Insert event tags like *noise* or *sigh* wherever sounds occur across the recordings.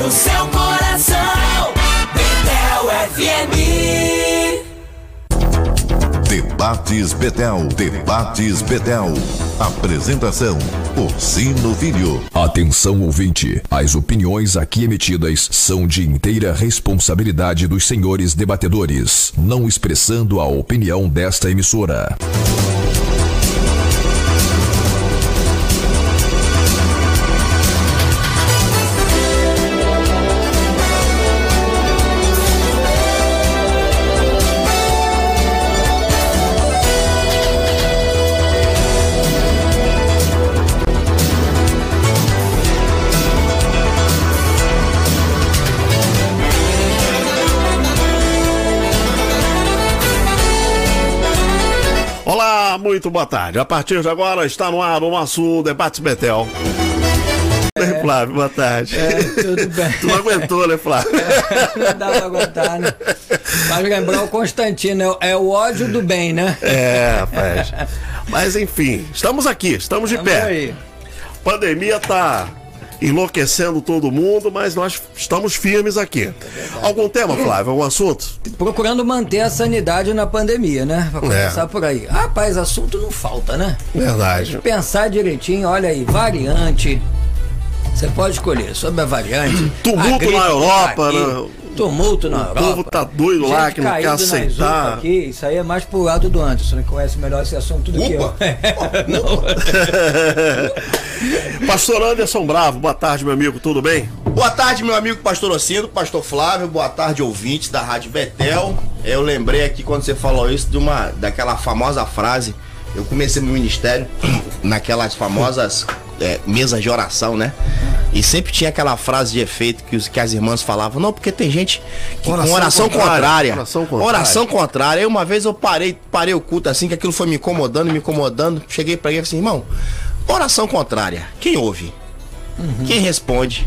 para o seu coração. Betel FM. Debates Betel. Debates Betel. Apresentação: Orsino Filho. Atenção ouvinte, as opiniões aqui emitidas são de inteira responsabilidade dos senhores debatedores, não expressando a opinião desta emissora. Muito boa tarde. A partir de agora está no ar o nosso Debate Betel. É. Flávio, boa tarde. É, tudo bem. Tu não aguentou, né, Flávio? não dá pra aguentar, né? Mas lembrar o Constantino, é o ódio do bem, né? É, rapaz. Mas enfim, estamos aqui, estamos de Tamo pé. aí. Pandemia tá enlouquecendo todo mundo, mas nós estamos firmes aqui. Algum tema, Flávio? Algum assunto? Procurando manter a sanidade na pandemia, né? Pra começar por aí. Rapaz, assunto não falta, né? Verdade. Pensar direitinho, olha aí, variante. Você pode escolher sobre a variante. Tumulto gripe na Europa, aqui, né? Tumulto na O Europa. povo tá doido lá, que não quer UPA aceitar. Aqui, isso aí é mais pro lado do Anderson, né? Conhece melhor esse assunto do que eu. *laughs* não. *laughs* Pastor Anderson Bravo, boa tarde, meu amigo, tudo bem? Boa tarde, meu amigo pastor Ocino, pastor Flávio, boa tarde, ouvintes da Rádio Betel. Eu lembrei aqui quando você falou isso de uma daquela famosa frase. Eu comecei meu ministério *clears throat* naquelas famosas é, mesas de oração, né? E sempre tinha aquela frase de efeito que, os, que as irmãs falavam, não, porque tem gente que Oração com oração contrária, contrária. oração contrária. Oração contrária. Aí uma vez eu parei, parei o culto assim, que aquilo foi me incomodando, me incomodando. Cheguei pra ele e falei assim, irmão, oração contrária, quem ouve? Quem responde?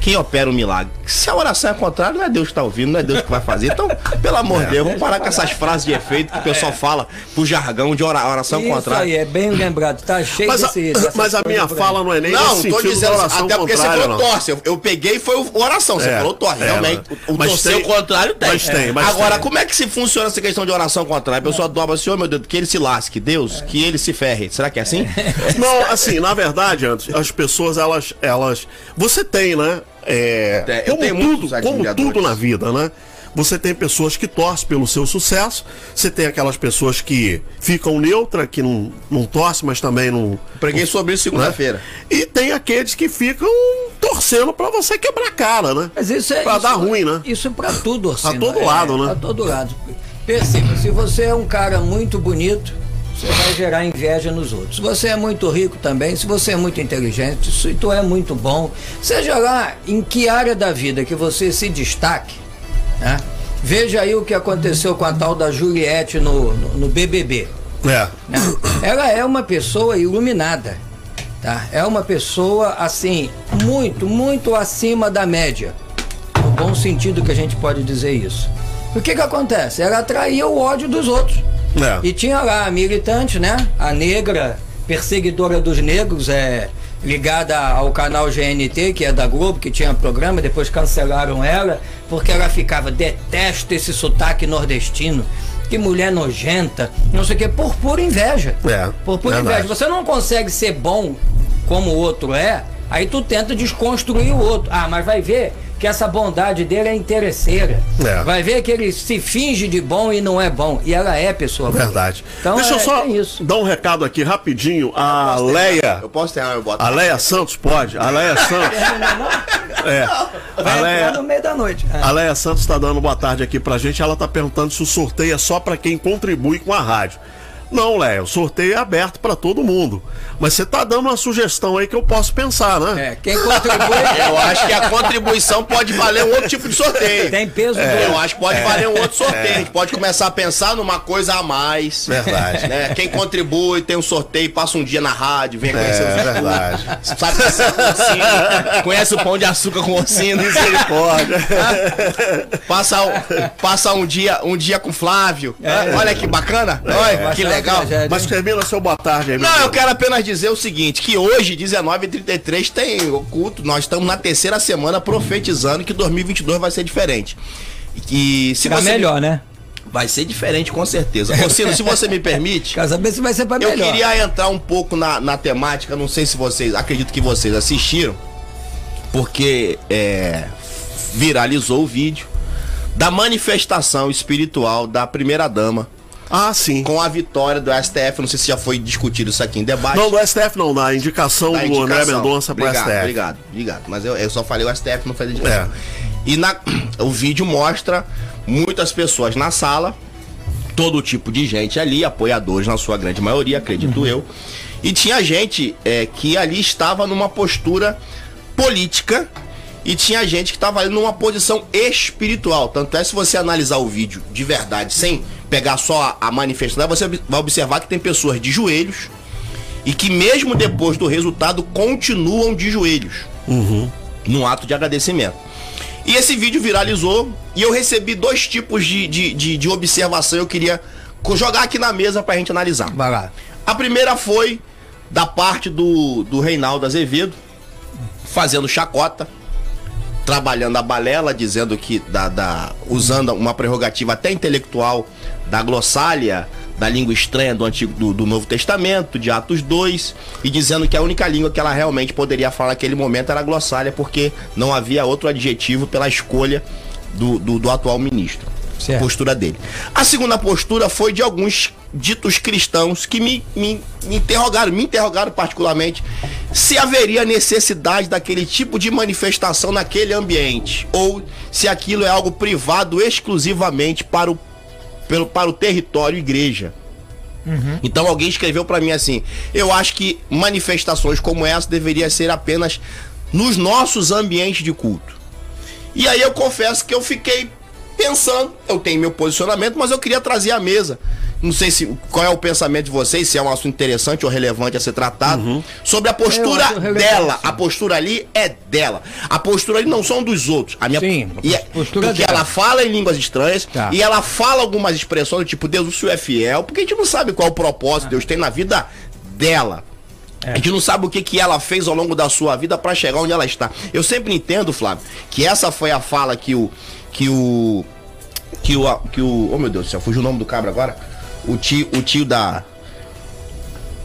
Quem opera o milagre? Se a oração é contrária, não é Deus que está ouvindo, não é Deus que vai fazer. Então, pelo amor de Deus, vamos parar com essas frases de efeito que o pessoal fala pro jargão de ora- oração Isso contrária. aí, é bem lembrado. Tá cheio Mas a, desse. dessas mas a minha fala não é nem Não, tô dizendo, oração até porque você falou torce. Eu, eu peguei e foi o oração. Você É, falou torce. é, Realmente, mas- o, o mas torcer tem- o contrário tem. mas tem, mas Agora, tem. como é que se funciona essa questão de oração contrária? A pessoa dobra assim, oh meu Deus, que ele se lasque. Deus, que ele se ferre. Será que é assim? *laughs* Não, assim, na verdade, antes, as pessoas, elas, elas. Você tem, né? É, É, eu como tenho tudo, como tudo na vida, né? Você tem pessoas que torcem pelo seu sucesso, você tem aquelas pessoas que ficam neutra, que não, não torcem, mas também não. Preguei sobre isso segunda-feira. E tem aqueles que ficam torcendo pra você quebrar a cara, né? Mas isso é. Pra isso, dar ruim, né? Isso é pra tudo, Orsino. Pra todo É, lado, né? Pra todo lado. Perceba, se você é um cara muito bonito, você vai gerar inveja nos outros. Se você é muito rico também, se você é muito inteligente, se tu é muito bom, seja lá em que área da vida que você se destaque, né? Veja aí o que aconteceu com a tal da Juliette no, no, no BBB. É. né? Ela é uma pessoa iluminada, tá? É uma pessoa assim muito, muito acima da média, no bom sentido que a gente pode dizer isso. O que que acontece? Ela atraía o ódio dos outros. É. E tinha lá a militante, né? A negra, perseguidora dos negros, é ligada ao canal GNT, que é da Globo, que tinha programa, depois cancelaram ela, porque ela ficava, detesto esse sotaque nordestino. Que mulher nojenta, não sei o que, por pura inveja. É, por pura verdade. inveja. Você não consegue ser bom como o outro é, aí tu tenta desconstruir o outro. Ah, mas vai ver que essa bondade dele é interesseira. É. Vai ver que ele se finge de bom e não é bom. E ela é pessoa boa. Verdade. Então, Deixa eu é, só tem isso. dar um recado aqui rapidinho. A Leia. Eu posso ter meu boto. A Leia Santos pode. A Leia Santos. É. A Leia, no meio da noite. É. a Leia Santos está dando boa tarde aqui pra gente. Ela tá perguntando se o sorteio é só pra quem contribui com a rádio. Não, Leia, o sorteio é aberto pra todo mundo. Mas você tá dando uma sugestão aí que eu posso pensar, né? É, quem contribui *laughs* Eu acho que a contribuição pode valer um outro tipo de sorteio. tem peso É, Eu acho que pode valer um outro sorteio. A gente pode começar a pensar numa coisa a mais. Verdade. Né? Quem contribui, tem um sorteio, passa um dia na rádio, vem conhecer É os verdade. Sabe com ossino, conhece o pão de açúcar com ossino, Misericórdia. passa, um- passa um dia um dia com Flávio. É. Olha que bacana. Olha, que Marcelo legal. tragédia, Mas termina seu boa tarde aí, Não, eu quero apenas dizer o seguinte, que hoje, 19h33, tem o culto, nós estamos na terceira semana profetizando que 2022 vai ser diferente. E que se Será você melhor, né? Vai ser diferente, com certeza. Ô, Ciro, se você me *laughs* permite, Quero saber se vai ser pra eu melhor. queria entrar um pouco na, na temática, não sei se vocês, acredito que vocês assistiram, porque é, viralizou o vídeo da manifestação espiritual da primeira dama Ah, sim. com a vitória do STF. Não sei se já foi discutido isso aqui em debate. Não, do STF não, na indicação Da do André indicação. Mendonça pro obrigado, STF. Obrigado, obrigado. Mas eu, eu só falei o STF, não falei a indicação. É. E na, o vídeo mostra muitas pessoas na sala, todo tipo de gente ali, apoiadores na sua grande maioria, acredito eu. E tinha gente é, que ali estava numa postura política e tinha gente que estava ali numa posição espiritual. Tanto é se você analisar o vídeo de verdade, sem pegar só a, a manifestação, você vai observar que tem pessoas de joelhos e que mesmo depois do resultado continuam de joelhos num ato de agradecimento. E esse vídeo viralizou e eu recebi dois tipos de, de, de, de observação eu queria jogar aqui na mesa pra gente analisar. Vai lá. A primeira foi da parte do, do Reinaldo Azevedo, fazendo chacota, trabalhando a balela, dizendo que da, da- usando uma prerrogativa até intelectual da glossália da língua estranha do antigo do, do Novo Testamento, de Atos 2, e dizendo que a única língua que ela realmente poderia falar naquele momento era a glossália, porque não havia outro adjetivo pela escolha do, do, do atual ministro. Certo. Postura dele. A segunda postura foi de alguns ditos cristãos que me, me, me interrogaram, me interrogaram particularmente, se haveria necessidade daquele tipo de manifestação naquele ambiente, ou se aquilo é algo privado exclusivamente para o, pelo, para o território igreja. Então alguém escreveu pra mim assim: eu acho que manifestações como essa deveriam ser apenas nos nossos ambientes de culto. E aí eu confesso que eu fiquei pensando, eu tenho meu posicionamento, mas eu queria trazer à mesa. Não sei se qual é o pensamento de vocês, se é um assunto interessante ou relevante a ser tratado, sobre a postura dela. A postura ali é dela. A postura ali não são dos outros. A minha Sim, e é- postura porque dela. ela fala em línguas estranhas Tá. e ela fala algumas expressões do tipo Deus o Senhor é fiel, porque a gente não sabe qual é o propósito que Deus tem na vida dela. A gente não sabe o que, que ela fez ao longo da sua vida para chegar onde ela está. Eu sempre entendo, Flávio, que essa foi a fala que o que o que o que o oh meu Deus do céu, fugiu o nome do cabra agora. O tio, o tio da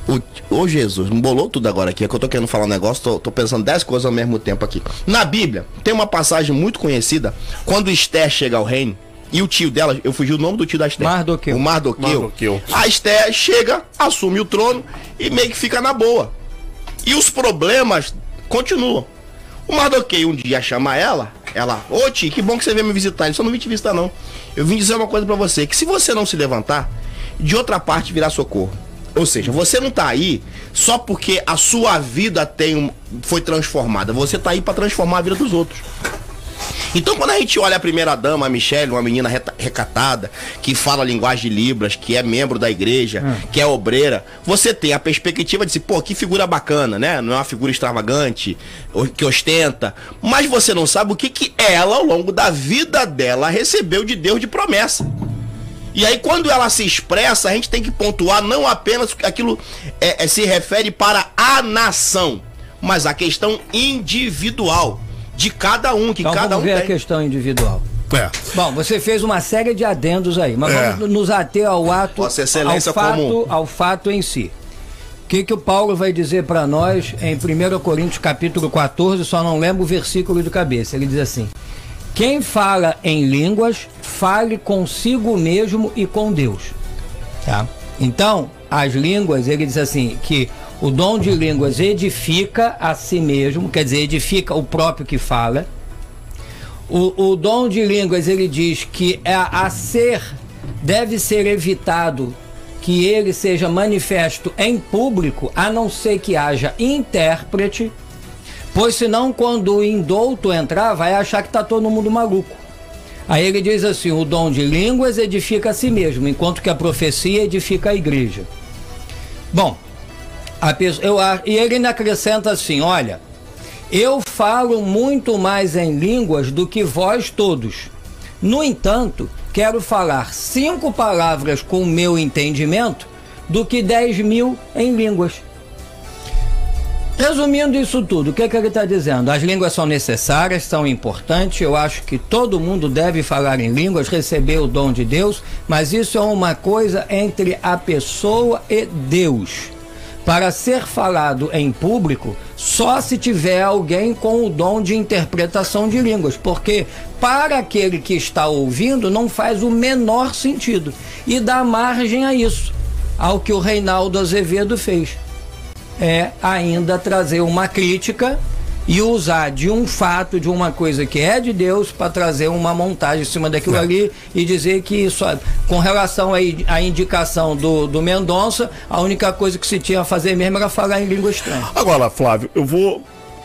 o, ô Jesus, bolou tudo agora aqui. É que eu tô querendo falar um negócio, tô, tô pensando dez coisas ao mesmo tempo aqui. Na Bíblia, tem uma passagem muito conhecida. Quando Esther chega ao reino, e o tio dela, eu fugi o nome do tio da Esther. Mardoqueu. O Mardoqueu. Mardoqueu. A Esther chega, assume o trono e meio que fica na boa. E os problemas continuam. O Mardoqueu um dia chama ela, ela, ô tio, que bom que você veio me visitar. Ele só não vim te visitar, não. Eu vim dizer uma coisa pra você, que se você não se levantar, de outra parte virá socorro. Ou seja, você não tá aí só porque a sua vida tem um, foi transformada. Você tá aí pra transformar a vida dos outros. Então, quando a gente olha a primeira dama, a Michelle, uma menina recatada, que fala a linguagem de Libras, que é membro da igreja, que é obreira, você tem a perspectiva de se, pô, que figura bacana, né? Não é uma figura extravagante, que ostenta, mas você não sabe o que, que ela, ao longo da vida dela, recebeu de Deus de promessa. E aí, quando ela se expressa, a gente tem que pontuar não apenas aquilo é, é, se refere para a nação, mas a questão individual de cada um, que Então cada vamos um ver a tem. questão individual. É. Bom, você fez uma série de adendos aí, mas É. vamos nos ater ao ato, Vossa Excelência ao fato, como- ao fato em si. O que, que o Paulo vai dizer para nós em 1 Coríntios capítulo 14, só não lembro o versículo de cabeça. Ele diz assim: Quem fala em línguas, fale consigo mesmo e com Deus. Tá? Então, as línguas, ele diz assim, que o dom de línguas edifica a si mesmo, quer dizer, edifica o próprio que fala. O, o dom de línguas, ele diz que é a ser, deve ser evitado que ele seja manifesto em público, a não ser que haja intérprete, pois senão quando o indouto entrar, vai achar que está todo mundo maluco. Aí ele diz assim: o dom de línguas edifica a si mesmo, enquanto que a profecia edifica a igreja. Bom, a pessoa, eu, e ele ainda acrescenta assim: olha, eu falo muito mais em línguas do que vós todos. No entanto, quero falar cinco palavras com o meu entendimento, do que 10 mil em línguas. Resumindo isso tudo, o que, é que ele está dizendo? As línguas são necessárias, são importantes. Eu acho que todo mundo deve falar em línguas, receber o dom de Deus, mas isso é uma coisa entre a pessoa e Deus. Para ser falado em público, só se tiver alguém com o dom de interpretação de línguas, porque para aquele que está ouvindo não faz o menor sentido e dá margem a isso, ao que o Reinaldo Azevedo fez. É ainda trazer uma crítica e usar de um fato, de uma coisa que é de Deus, para trazer uma montagem em cima daquilo É. ali e dizer que só, com relação aí à indicação do, do Mendonça, a única coisa que se tinha a fazer mesmo era falar em língua estranha. Agora, Flávio, eu vou.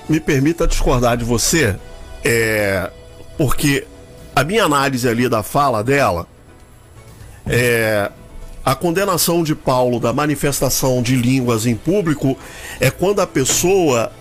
Me permita discordar de você, é, porque a minha análise ali da fala dela é. A condenação de Paulo da manifestação de línguas em público é quando a pessoa.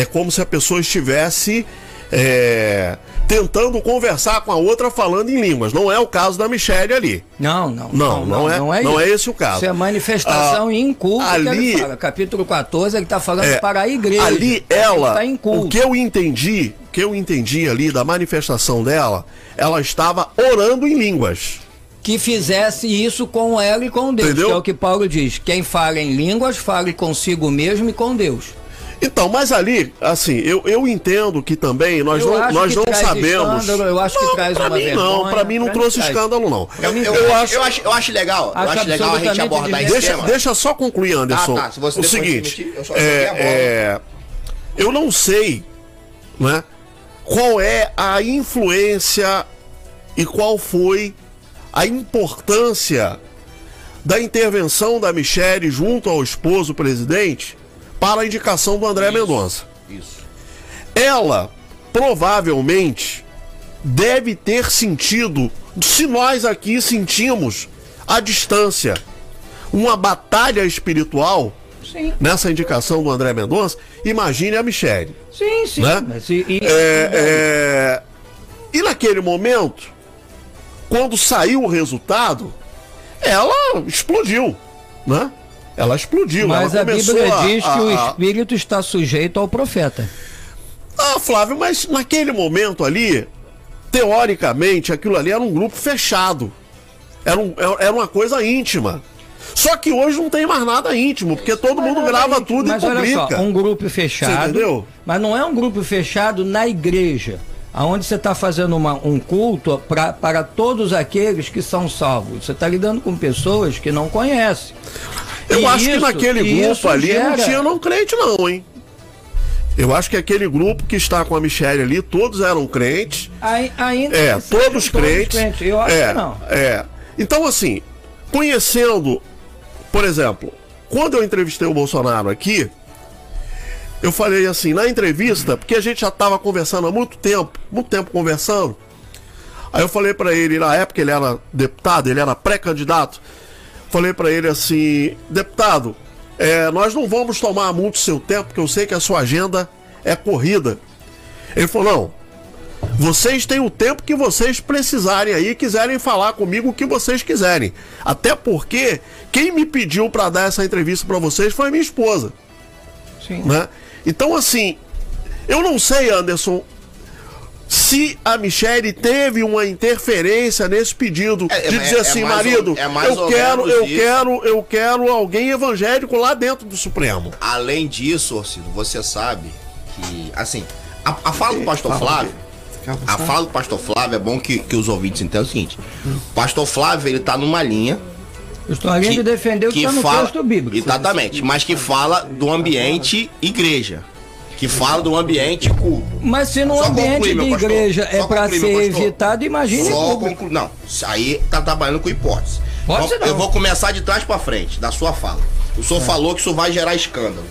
É como se a pessoa estivesse é, tentando conversar com a outra falando em línguas. Não é o caso da Michelle ali. Não, não. Não, não é- não é esse o caso. Isso é manifestação Ah, em culto. que ele ali- fala. Capítulo 14, ele está falando É, para a igreja. Ali ela, Está em culto. o que eu entendi, o que eu entendi ali da manifestação dela, ela estava orando em línguas. que fizesse isso com ela e com Deus, Entendeu? que é o que Paulo diz. Quem fala em línguas, fale consigo mesmo e com Deus. Então, mas ali, assim, eu, eu entendo que também nós Eu não, acho nós que não traz sabemos. eu acho que Não, traz pra uma mim não, vergonha, pra mim não pra mim trouxe traz. escândalo não. Eu, traz. eu, acho, eu, acho, eu acho legal. Eu Acho acho legal a gente abordar esse Deixa, tema. deixa só concluir, Anderson. Ah, tá, se você o seguinte, permitir, eu só é, é, eu não sei, né, qual é a influência e qual foi a importância da intervenção da Michelle junto ao esposo presidente para a indicação do André Mendonça. Isso. Ela provavelmente deve ter sentido, se nós aqui sentimos a distância, uma batalha espiritual Sim, nessa indicação do André Mendonça, imagine a Michelle. sim, sim. Né? Mas e, e- É, é, E naquele momento, quando saiu o resultado, ela explodiu, né? Ela explodiu. mas ela a Bíblia a- diz que a- o a- espírito está sujeito ao profeta. Ah, Flávio, mas naquele momento ali, teoricamente, aquilo ali era um grupo fechado. Era, um- era uma coisa íntima. Só que hoje não tem mais nada íntimo, porque todo mundo grava tudo mas e olha publica. só, um grupo fechado. entendeu? Mas não é um grupo fechado na igreja. Aonde você está fazendo uma- um culto pra, para todos aqueles que são salvos. Você está lidando com pessoas que não conhecem. Eu E acho que isso- naquele e grupo ali não gera- tinha não crente, não, hein? Eu acho que aquele grupo que está com a Michelle ali, todos eram crentes. Ai- Ainda É, que sejam todos crentes. Eu acho é, que não. É. Então, assim, conhecendo, por exemplo, quando eu entrevistei o Bolsonaro aqui, eu falei assim, na entrevista, porque a gente já estava conversando há muito tempo, muito tempo conversando. Aí eu falei pra ele, na época ele era deputado, ele era pré-candidato. Falei pra ele assim, deputado, é, nós não vamos tomar muito seu tempo, porque eu sei que a sua agenda é corrida. Ele falou, não, vocês têm o tempo que vocês precisarem aí, quiserem falar comigo o que vocês quiserem. Até porque quem me pediu para dar essa entrevista para vocês foi a minha esposa, Sim. né? Então assim, eu não sei, Anderson, se a Michelle teve uma interferência nesse pedido É, é, de dizer é assim, mais ou- marido, é mais eu ou quero, eu isso. quero, eu quero alguém evangélico lá dentro do Supremo. Além disso, Orcido, você sabe que, assim, a, a fala do pastor Flávio, a fala do pastor Flávio é bom que, que os ouvintes entendam o seguinte: o pastor Flávio, ele tá numa linha Eu estou além de defender o que está no fala, texto bíblico. Exatamente, mas que fala do ambiente igreja, que fala do ambiente culto. Mas se no Só ambiente concluir, de pastor. igreja é Só para concluir, ser pastor. evitado, imagine Só conclu... Não, aí tá trabalhando com hipótese. Pode não. Eu vou começar de trás pra frente, da sua fala. O senhor falou que isso vai gerar escândalo.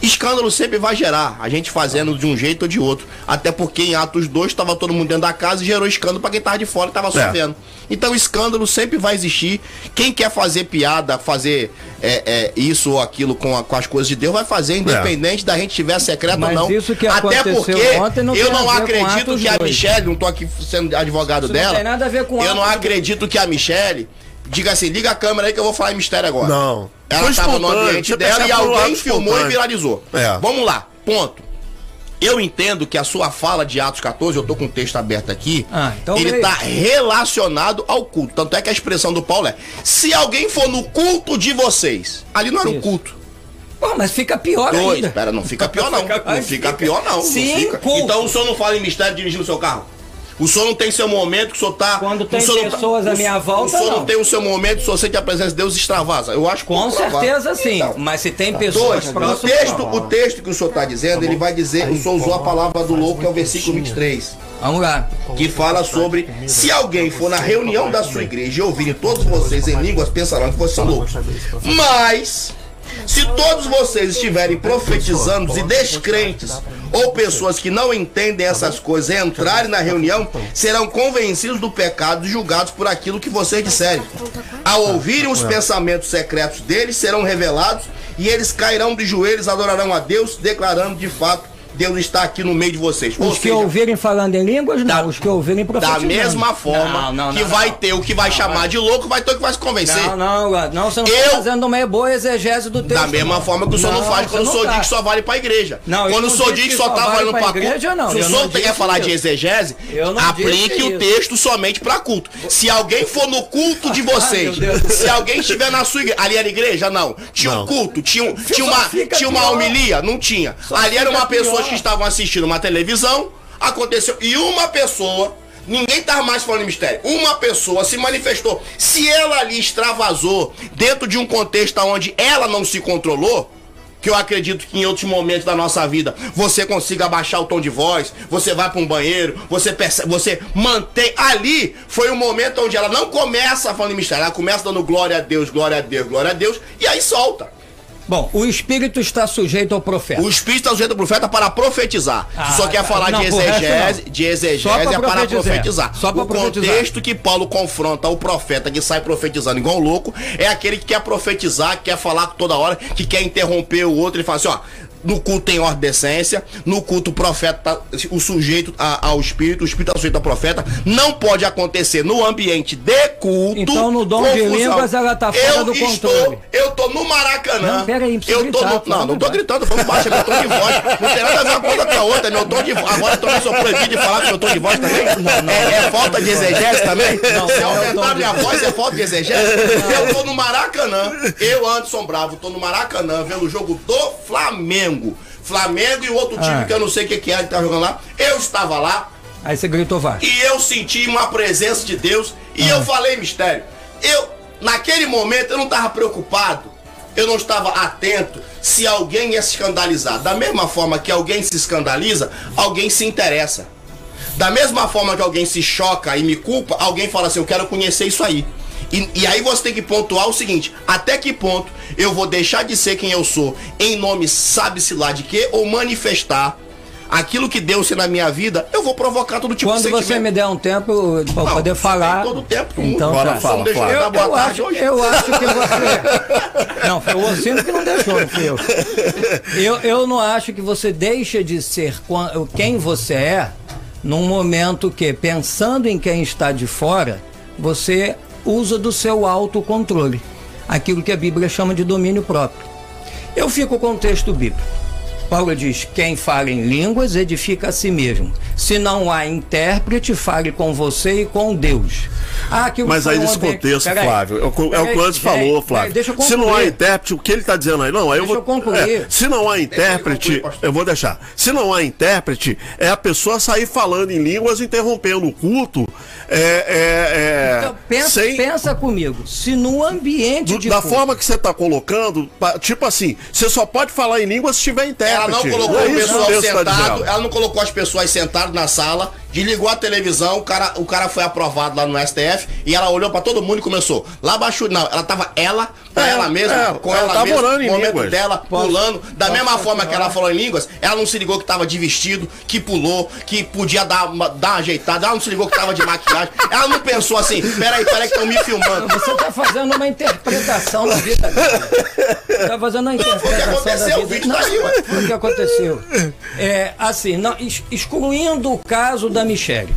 Escândalo sempre vai gerar, a gente fazendo de um jeito ou de outro. Até porque em Atos 2 estava todo mundo dentro da casa e gerou escândalo pra quem tava de fora e tava só É. vendo. Então escândalo sempre vai existir. Quem quer fazer piada, fazer é, é, isso ou aquilo com, a- com as coisas de Deus, vai fazer, independente da gente tiver secreto Mas ou não. isso que Até aconteceu porque ontem não eu não acredito que a 2. Michelle, não tô aqui sendo advogado Isso não dela. tem nada a ver com Eu não Atos 2. acredito que a Michelle diga assim, liga a câmera aí que eu vou falar em mistério agora. Não. Ela Foi estava no ambiente dela e alguém filmou e viralizou. É. Vamos lá, ponto. Eu entendo que a sua fala de Atos 14, eu tô com o texto aberto aqui, Ah, então ele leia. tá relacionado ao culto. Tanto é que a expressão do Paulo é: se alguém for no culto de vocês, ali não era um Isso. culto. Pô, mas fica pior Dois, ainda. pera, não fica *laughs* pior não. Fica- Não fica pior não. não Sim, fica. culto. Então o senhor não fala em mistério dirigindo o seu carro? O senhor não tem seu momento que o senhor tá. Quando tem não pessoas à o- minha volta, O senhor não não. tem o seu momento que o senhor sente a presença de Deus extravasa. Eu acho Com pouco provável. certeza sim. Então, Mas se tem pessoas Dois, o texto, o texto que o senhor está dizendo, ele vai dizer, o senhor usou a palavra do louco, que é o versículo 23, Vamos lá. que fala sobre se alguém for na reunião da sua igreja e ouvirem todos vocês em línguas, pensarão que vocês são loucos. Mas, se todos vocês estiverem profetizando e descrentes, ou pessoas que não entendem essas coisas entrarem na reunião, serão convencidos do pecado e julgados por aquilo que vocês disserem. Ao ouvirem os pensamentos secretos deles, serão revelados e eles cairão de joelhos, adorarão a Deus, declarando de fato Deus está aqui no meio de vocês. Ou Os que seja, ouvirem falando em línguas, não. Da- os que ouvirem da profetizando. mesma forma Não, não, que não, vai não. ter o que vai chamar de louco, vai ter o que vai se convencer. Não, não, não, você não Eu- está fazendo uma boa exegese do texto. Da mesma não. forma que o senhor não, faz quando o senhor tá. diz que só vale pra igreja. Não, eu quando o senhor diz que só tá vale valendo pra culto. igreja, não. Se o Eu senhor quer falar de exegese, Eu aplique o texto somente pra culto. Se alguém for no culto de *laughs* vocês, se alguém estiver na sua igreja, ali era igreja? Não. Tinha um culto, tinha, um- tinha uma, tinha uma homilia? Não tinha. ali era uma pessoa. Que estavam assistindo uma televisão, aconteceu, e uma pessoa. Ninguém tá mais falando em mistério. Uma pessoa se manifestou. Se ela ali extravasou dentro de um contexto onde ela não se controlou, que eu acredito que em outros momentos da nossa vida você consiga abaixar o tom de voz, você vai para um banheiro, você percebe, você mantém. Ali foi o momento onde ela não começa falando mistério, ela começa dando glória a Deus, glória a Deus, glória a Deus, e aí solta. Bom, o espírito está sujeito ao profeta. O Espírito está sujeito ao profeta para profetizar. Ah, Só quer tá. falar Não, de exegese, de exegese é para profetizar. Só pra o profetizar. contexto que Paulo confronta o profeta que sai profetizando igual louco é aquele que quer profetizar, que quer falar toda hora, que quer interromper o outro e fala assim, ó. No culto tem ordem de decência, no culto o profeta, tá- o sujeito ao espírito, o espírito está sujeito ao profeta, não pode acontecer no ambiente de culto. Então, no dom de confusão. línguas, ela tá fora eu do estou, controle. Eu tô no Maracanã. Não, pera aí, não precisa eu tô gritar, no, fala não, não tô gritando, vamos baixo, é meu tom de voz. Não tem nada a ver uma coisa com a outra, é meu tom de voz. Agora eu também sou proibido de falar com meu tom de voz também? É, é falta de exegese também? Não, Se não é aumentar de minha voz, é falta de exegese? Eu tô no Maracanã, eu, Anderson Bravo, tô no Maracanã vendo o jogo do Flamengo. Flamengo e o outro time Ah. que eu não sei o que que é que tá jogando lá. Eu estava lá, Aí você gritou vai. e eu senti uma presença de Deus e eu falei mistério. Eu, naquele momento, eu não estava preocupado, eu não estava atento se alguém ia se escandalizar. Da mesma forma que alguém se escandaliza, alguém se interessa. Da mesma forma que alguém se choca e me culpa, alguém fala assim: Eu quero conhecer isso aí. E, e aí você tem que pontuar o seguinte: até que ponto eu vou deixar de ser quem eu sou em nome sabe-se lá de quê, ou manifestar aquilo que Deus tem na minha vida, eu vou provocar todo tipo Quando de você sentimento. me der um tempo para poder falar. todo tempo. Então Bora, tá. fala, eu fala. eu, tarde acho, hoje. eu acho que você. Não, foi o Ossino que não deixou, não fui eu. eu. Eu não acho que você deixa de ser quem você é num momento que, pensando em quem está de fora, você usa do seu autocontrole. Aquilo que a Bíblia chama de domínio próprio. Eu fico com o texto bíblico. Paulo diz: quem fala em línguas edifica a si mesmo. Se não há intérprete, fale com você e com Deus. Ah, Mas aí nesse contexto, Peraí, Flávio, é o, é o que o peraí, falou, Flávio. Deixa eu se não há intérprete, o que ele está dizendo aí, não, aí eu Deixa vou. eu concluir. é, se não há intérprete, concluir, pastor. eu vou deixar. Se não há intérprete, é a pessoa sair falando em línguas, interrompendo o culto. É, é, é, Então, pensa, sem, pensa comigo. Se no ambiente do- de da culto- forma que você está colocando, tipo assim, você só pode falar em línguas se tiver intérprete. Ela não colocou é o pessoal tá sentado, ela não colocou as pessoas sentadas na sala, desligou a televisão, o cara, o cara foi aprovado lá no STF e ela olhou pra todo mundo e começou. Lá abaixo, não, ela tava ela, pra É, ela mesma, é, com ela ela, tava mesma, orando em no momento línguas. dela, pulando. Da posso mesma forma que ela falou em línguas, ela não se ligou que tava de vestido, que pulou, que podia dar uma, dar uma ajeitada, ela não se ligou que tava de maquiagem. Ela não pensou assim, peraí, peraí que estão me filmando. Você está fazendo uma interpretação da vida dele. Está fazendo uma interpretação aconteceu, da o vida vídeo tá aí, o que aconteceu. É, assim, não, ex- excluindo o caso da Michelle.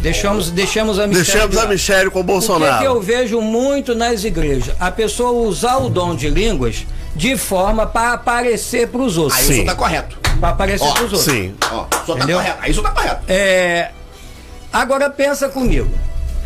Deixamos, deixamos a Michelle. Deixamos de a. Michelle com o O que, que eu Bolsonaro. vejo muito nas igrejas? A pessoa usar o dom de línguas de forma para aparecer para os outros. Aí o Sim. senhor tá correto. Para aparecer para os outros. Sim. Ó, tá correto. Aí o senhor tá correto. É, agora pensa comigo.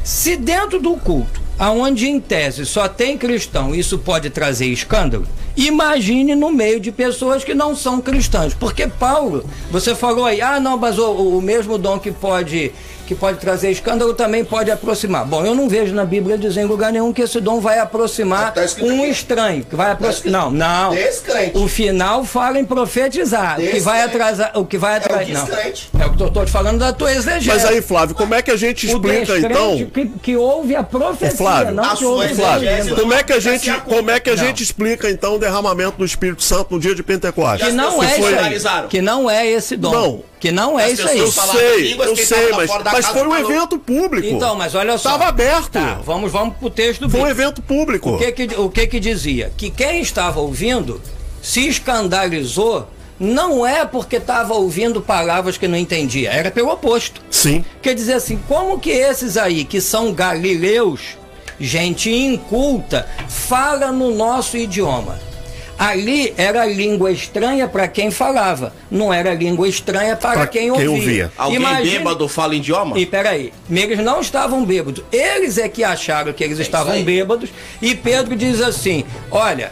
Se dentro do culto, aonde em tese só tem cristão, isso pode trazer escândalo, imagine no meio de pessoas que não são cristãs. Porque Paulo, você falou aí, ah não, mas o, o mesmo dom que pode que pode trazer escândalo também pode aproximar. Bom, eu não vejo na Bíblia dizer em lugar nenhum que esse dom vai aproximar Tá um estranho, que vai aproximar. Não, não. Descrente. O final fala em profetizar. O que vai atrasar, o que vai atrasar. não. descrente. É o que eu tô te falando da tua exegese. Mas aí, Flávio, como é que a gente O explica descrente então? Que, que houve a profecia, Flávio, não a que houve Flávio, exegese como é que a gente, Não. como é que a Não. gente explica então o derramamento do Espírito Santo no dia de Pentecostes? Que não as é analisaram. Que não é esse dom. Não. Que não é As isso aí. Eu sei, eu sei, mas, mas foi um falou. evento público. Então, mas olha só. Estava aberto. Tá, vamos, vamos pro texto Foi um evento público. O que que, o que que dizia? Que quem estava ouvindo se escandalizou não é porque estava ouvindo palavras que não entendia, era pelo oposto. Sim. Quer dizer assim, como que esses aí que são galileus, gente inculta, fala no nosso idioma? Ali era língua estranha para quem falava, não era língua estranha para Pra quem, quem ouvia. ouvia. Alguém Imagine- bêbado fala idioma? e peraí, eles não estavam bêbados. Eles é que acharam que eles estavam aí. bêbados. E Pedro diz assim: olha,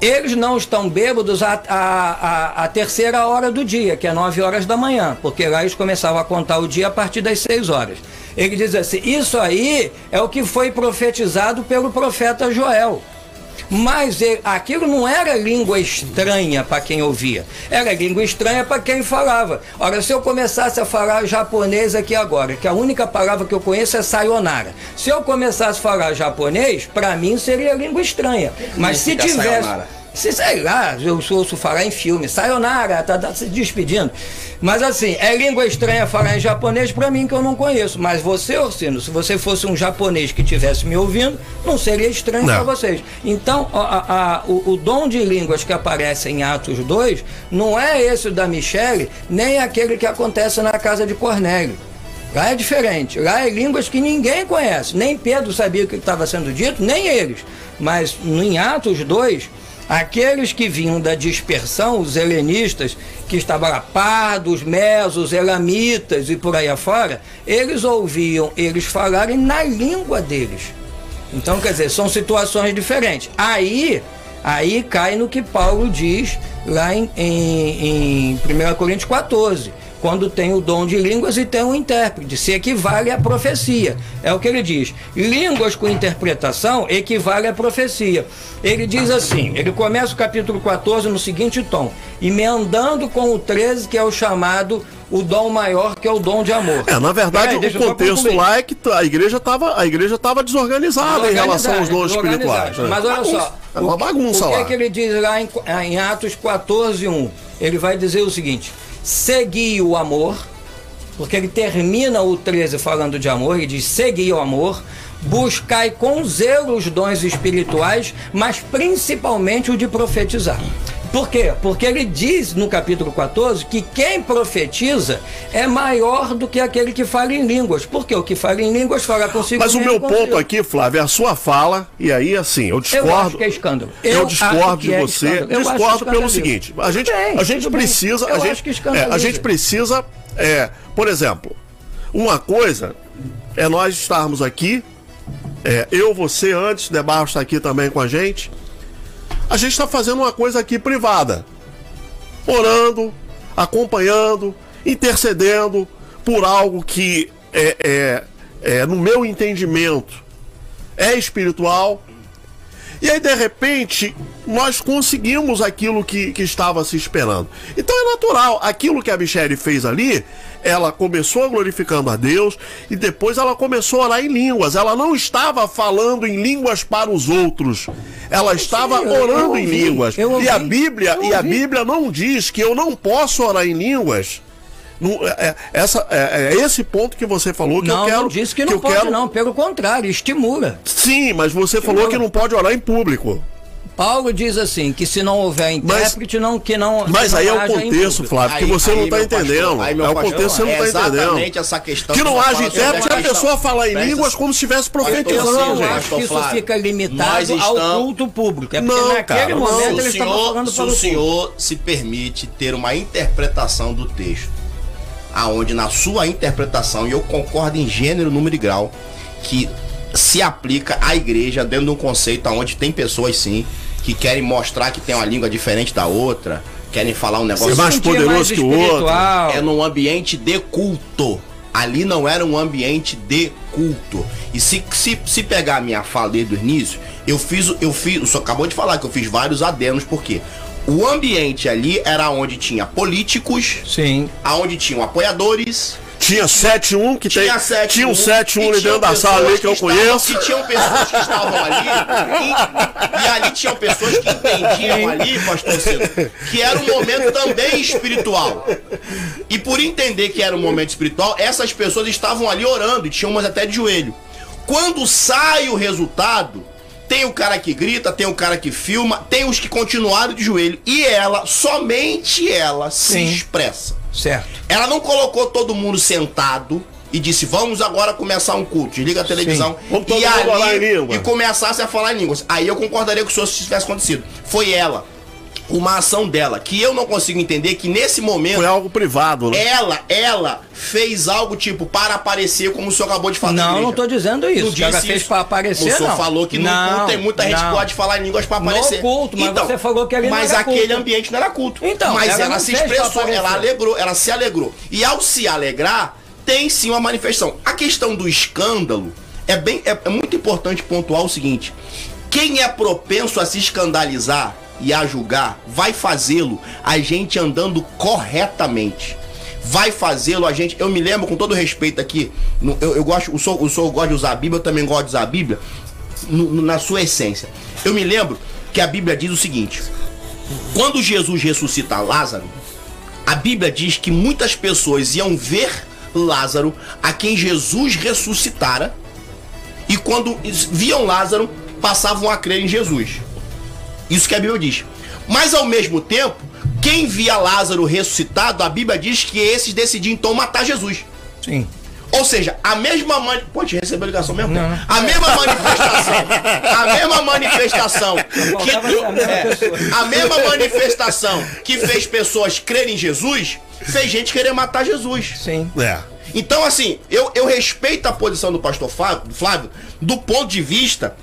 eles não estão bêbados a, a, a, a terceira hora do dia, que é nove horas da manhã, porque lá eles começavam a contar o dia a partir das seis horas. Ele diz assim: isso aí é o que foi profetizado pelo profeta Joel. Mas ele- aquilo não era língua estranha para quem ouvia, era língua estranha para quem falava. Ora, se eu começasse a falar japonês aqui agora, que a única palavra que eu conheço é sayonara. Se eu começasse a falar japonês, para mim seria língua estranha. Mas se tivesse. sayonara? Se, sei lá, eu ouço falar em filme, sayonara, tá, tá se despedindo. Mas assim, é língua estranha falar em japonês para mim que eu não conheço. Mas você, Orsino, se você fosse um japonês que estivesse me ouvindo, não seria estranho para vocês. Então, a- a- o, o dom de línguas que aparece em Atos 2 não é esse da Michele, nem aquele que acontece na casa de Cornélio. Lá é diferente. Lá é línguas que ninguém conhece. Nem Pedro sabia o que estava sendo dito, nem eles. Mas em Atos 2, aqueles que vinham da dispersão, os helenistas, que estavam lá, pardos, mesos, elamitas e por aí afora, eles ouviam eles falarem na língua deles. Então, quer dizer, são situações diferentes. Aí, aí cai no que Paulo diz lá em, em, em 1 Coríntios 14. Quando tem o dom de línguas e tem o intérprete, se equivale à profecia. É o que ele diz. Línguas com interpretação equivale à profecia. Ele diz assim: ele começa o capítulo 14 no seguinte tom, emendando com o 13, que é o chamado o dom maior, que é o dom de amor. É, na verdade, eu o contexto lá é que a igreja estava a igreja tava desorganizada em relação aos dons espirituais. né? Mas olha só. É uma o que- bagunça o que lá. é que ele diz lá em, em Atos 14, 1? Ele vai dizer o seguinte: segui o amor, porque ele termina o 13 falando de amor, ele diz: segui o amor, buscai com zelo os dons espirituais, mas principalmente o de profetizar. Por quê? Porque ele diz no capítulo 14 que quem profetiza é maior do que aquele que fala em línguas. Porque o que fala em línguas fala consigo Mas o meu consigo. ponto aqui, Flávio, é a sua fala, e aí, assim, eu Eu acho discordo. que é escândalo. Eu, acho discordo de é você. Eu discordo pelo escandaloso. seguinte: a gente, bem, a gente precisa. Eu A gente, é, a gente precisa. É, por exemplo, uma coisa é nós estarmos aqui, é, eu, você, antes, de Barros está aqui também com a gente. A gente está fazendo uma coisa aqui privada. Orando, acompanhando, intercedendo por algo que é, é, é, no meu entendimento, é espiritual. E aí, de repente, nós conseguimos aquilo que, que estava se esperando. Então é natural. Aquilo que a Michelle fez ali, ela começou glorificando a Deus e depois ela começou a orar em línguas. Ela não estava falando em línguas para os outros. Ela estava orando em línguas. E a Bíblia, e a. Bíblia não diz que eu não posso orar em línguas. Não, é, é- essa, é, é esse ponto que você falou que Não, eu quero. não disse que não eu pode, quero... não. Pelo contrário, estimula. Sim, mas você falou que não pode orar em público. Paulo diz assim, que se não houver intérprete, não, que não. Mas que aí é não o haja contexto. Flávio, que Aí- você aí, não está meu pastor, entendendo. aí, é o pastor, contexto que você não é está entendendo. exatamente essa questão Que que não haja intérprete, a pessoa falar em Presta línguas como se estivesse Pastor, profetizando, sim, Eu gente. acho que isso Flávio, fica limitado nós ao estamos- culto público. É porque Não, naquele cara, não. momento Se ele o estava senhor, falando se para o o culto. senhor se permite ter uma interpretação do texto, aonde na sua interpretação, e eu concordo em gênero, número e grau, que se aplica à igreja dentro de um conceito aonde tem pessoas sim que querem mostrar que tem uma língua diferente da outra, querem falar um negócio Ser mais poderoso mais que o outro. é num ambiente de culto. Ali não era um ambiente de culto. E se, se, se pegar a minha fala desde o início, eu fiz, o- eu fiz, o senhor acabou de falar que eu fiz vários adenos, porque o ambiente ali era onde tinha políticos, Sim. aonde tinham apoiadores, Tinha 7-1 que tem. tinha 7 Tinha um 7-1 e ali dentro da sala ali pessoas que eu estavam- conheço. Que tinham pessoas que estavam ali. E, e ali tinham pessoas que entendiam ali, pastor Ciro, que era um momento também espiritual. E por entender que era um momento espiritual, essas pessoas estavam ali orando e tinham umas até de joelho. Quando sai o resultado, tem o cara que grita, tem o cara que filma, tem os que continuaram de joelho. E ela, somente ela, se Sim. expressa. Certo. Ela não colocou todo mundo sentado e disse: Vamos agora começar um culto. Desliga a televisão. E ali língua. e começasse a falar em línguas. Aí eu concordaria com o senhor se isso tivesse acontecido. Foi ela. Uma ação dela, que eu não consigo entender que nesse momento. Foi algo privado, né? Ela, ela fez algo tipo para aparecer, como o senhor acabou de falar. Não, não tô dizendo isso. Não que ela disse fez isso. para aparecer, O senhor não. falou que no não, culto tem muita gente que não. pode falar em línguas para No aparecer. culto, mas você falou que ali não Mas era aquele culto. ambiente não era culto. Então, mas ela ela, não se expressou, ela alegrou, ela se alegrou. E ao se alegrar, tem sim uma manifestação. A questão do escândalo é bem é, é muito importante pontuar o seguinte: quem é propenso a se escandalizar e a julgar, vai fazê-lo a gente andando corretamente. Vai fazê-lo a gente. Eu me lembro com todo respeito aqui. eu, eu gosto, o senhor, o gosta de usar a Bíblia, eu também gosto de usar a Bíblia no- na sua essência. Eu me lembro que a Bíblia diz o seguinte: quando Jesus ressuscita Lázaro, a Bíblia diz que muitas pessoas iam ver Lázaro, a quem Jesus ressuscitara, e quando viam Lázaro, passavam a crer em Jesus. Isso que a Bíblia diz. Mas ao mesmo tempo, quem via Lázaro ressuscitado, a Bíblia diz que esses decidiam então matar Jesus. Sim. Ou seja, a mesma mani... Pô, te recebeu a ligação mesmo? Não, não. A mesma manifestação. *laughs* a mesma manifestação que é, *laughs* a mesma manifestação que fez pessoas crerem em Jesus, fez gente querer matar Jesus. Sim. É. Então, assim, eu, eu respeito a posição do pastor Flávio, Flávio do ponto de vista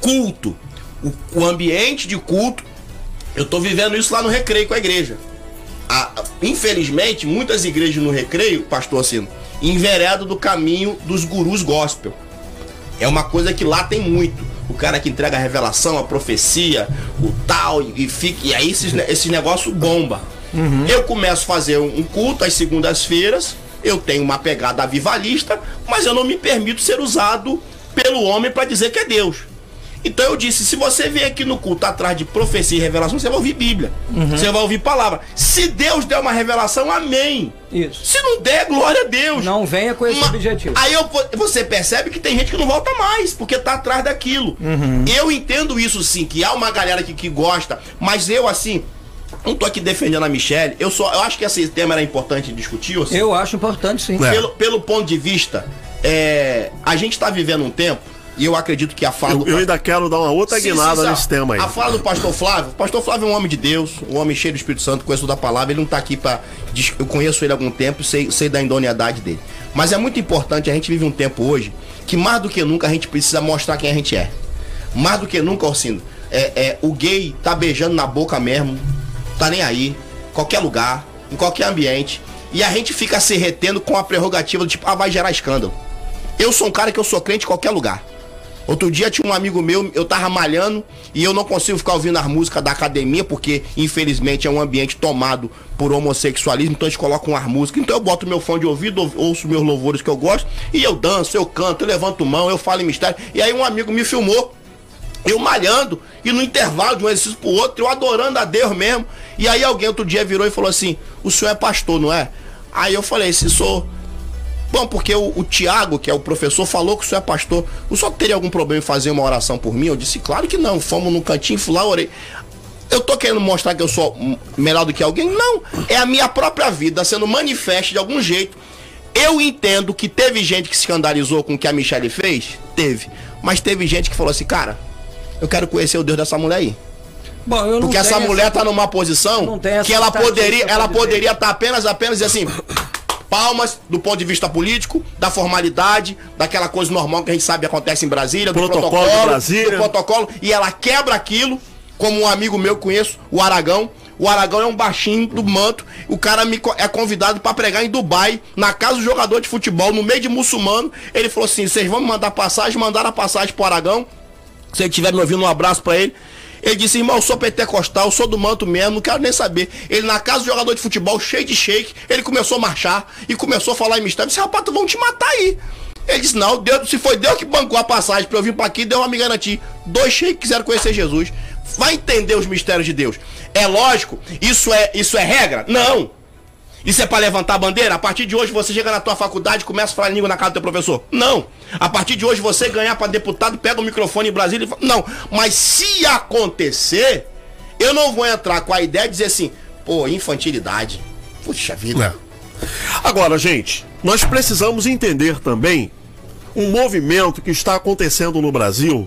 culto. O, o ambiente de culto. Eu tô vivendo isso lá no recreio com a igreja. A- infelizmente, muitas igrejas no recreio, pastor Sino, enveredam do caminho dos gurus gospel. É uma coisa que lá tem muito. O cara que entrega a revelação, a profecia, o tal, e, fica. E aí esses, esse negócio bomba. Eu começo a fazer um um culto às segundas-feiras, eu tenho uma pegada avivalista, mas eu não me permito ser usado pelo homem para dizer que é Deus. Então eu disse, se você vier aqui no culto atrás de profecia e revelação, você vai ouvir Bíblia. Você vai ouvir palavra. Se Deus der uma revelação, amém. Isso. Se não der, glória a Deus. Não venha com esse objetivo. Aí eu- você percebe que tem gente que não volta mais, porque tá atrás daquilo. Uhum. Eu entendo isso sim, que há uma galera que, que gosta, mas eu assim. Não tô aqui defendendo a Michelle. Eu só eu acho que esse tema era importante discutir. Assim, Eu acho importante, sim. É. pelo, pelo ponto de vista, é, a gente tá vivendo um tempo, e eu acredito que a fala Eu, do eu ainda quero dar uma outra Sim, guinada sim, nesse tema aí. A fala do pastor Flávio, o pastor Flávio é um homem de Deus, um homem cheio do Espírito Santo, conheço da palavra, ele não tá aqui dis- Eu conheço ele há algum tempo, sei, sei da idoneidade dele. Mas é muito importante, a gente vive um tempo hoje que mais do que nunca a gente precisa mostrar quem a gente é. Mais do que nunca, Orsino, é, é, o gay tá beijando na boca mesmo, tá nem aí, qualquer lugar, em qualquer ambiente. E a gente fica se retendo com a prerrogativa do tipo, ah, vai gerar escândalo. Eu sou um cara que eu sou crente em qualquer lugar. Outro dia tinha um amigo meu, eu tava malhando e eu não consigo ficar ouvindo as músicas da academia, porque infelizmente é um ambiente tomado por homossexualismo, então eles colocam as músicas. Então eu boto meu fone de ouvido, ou- ouço meus louvores que eu gosto, e eu danço, eu canto, eu levanto mão, eu falo em mistério. E aí um amigo me filmou, eu malhando, e no intervalo de um exercício pro outro, eu adorando a Deus mesmo. E aí alguém outro dia virou e falou assim: O senhor é pastor, não é? Aí eu falei: Se sou. Bom, porque o, o Tiago, que é o professor, falou que o senhor é pastor. O senhor teria algum problema em fazer uma oração por mim? Eu disse, claro que não. Fomos num cantinho, fui lá, orei. Eu tô querendo mostrar que eu sou melhor do que alguém? Não. É a minha própria vida sendo manifesta de algum jeito. Eu entendo que teve gente que se escandalizou com o que a Michelle fez. Teve. Mas teve gente que falou assim, cara, eu quero conhecer o Deus dessa mulher aí. Bom, Porque essa mulher tá numa posição essa que ela poderia, ela poderia estar apenas, apenas assim, palmas do ponto de vista político, da formalidade, daquela coisa normal que a gente sabe acontece em Brasília, do Protocolo protocolo, de Brasília. do protocolo, e ela quebra aquilo, como um amigo meu conheço, o Aragão. O Aragão é um baixinho do manto. O cara me é convidado pra pregar em Dubai, na casa do jogador de futebol, no meio de muçulmano. Ele falou assim: vocês vão me mandar passagem, mandaram a passagem pro Aragão. Se ele estiver me ouvindo, um abraço pra ele. Ele disse, irmão, sou pentecostal, sou do manto mesmo, não quero nem saber. Ele na casa do jogador de futebol, cheio de shake, ele começou a marchar e começou a falar em mistério. Eu disse, rapaz, vão te matar aí. Ele disse, não, Deus, se foi Deus que bancou a passagem pra eu vir pra aqui, Deus vai me garantir. Dois sheiks quiseram conhecer Jesus. Vai entender os mistérios de Deus. É lógico, isso é, isso é regra? Não. Isso é pra levantar a bandeira? A partir de hoje você chega na tua faculdade e começa a falar língua na casa do teu professor? Não. A partir de hoje você ganhar pra deputado, pega o microfone em Brasília e fala... Não. Mas se acontecer, eu não vou entrar com a ideia de dizer assim, pô, infantilidade. Puxa vida. Agora, gente, nós precisamos entender também um movimento que está acontecendo no Brasil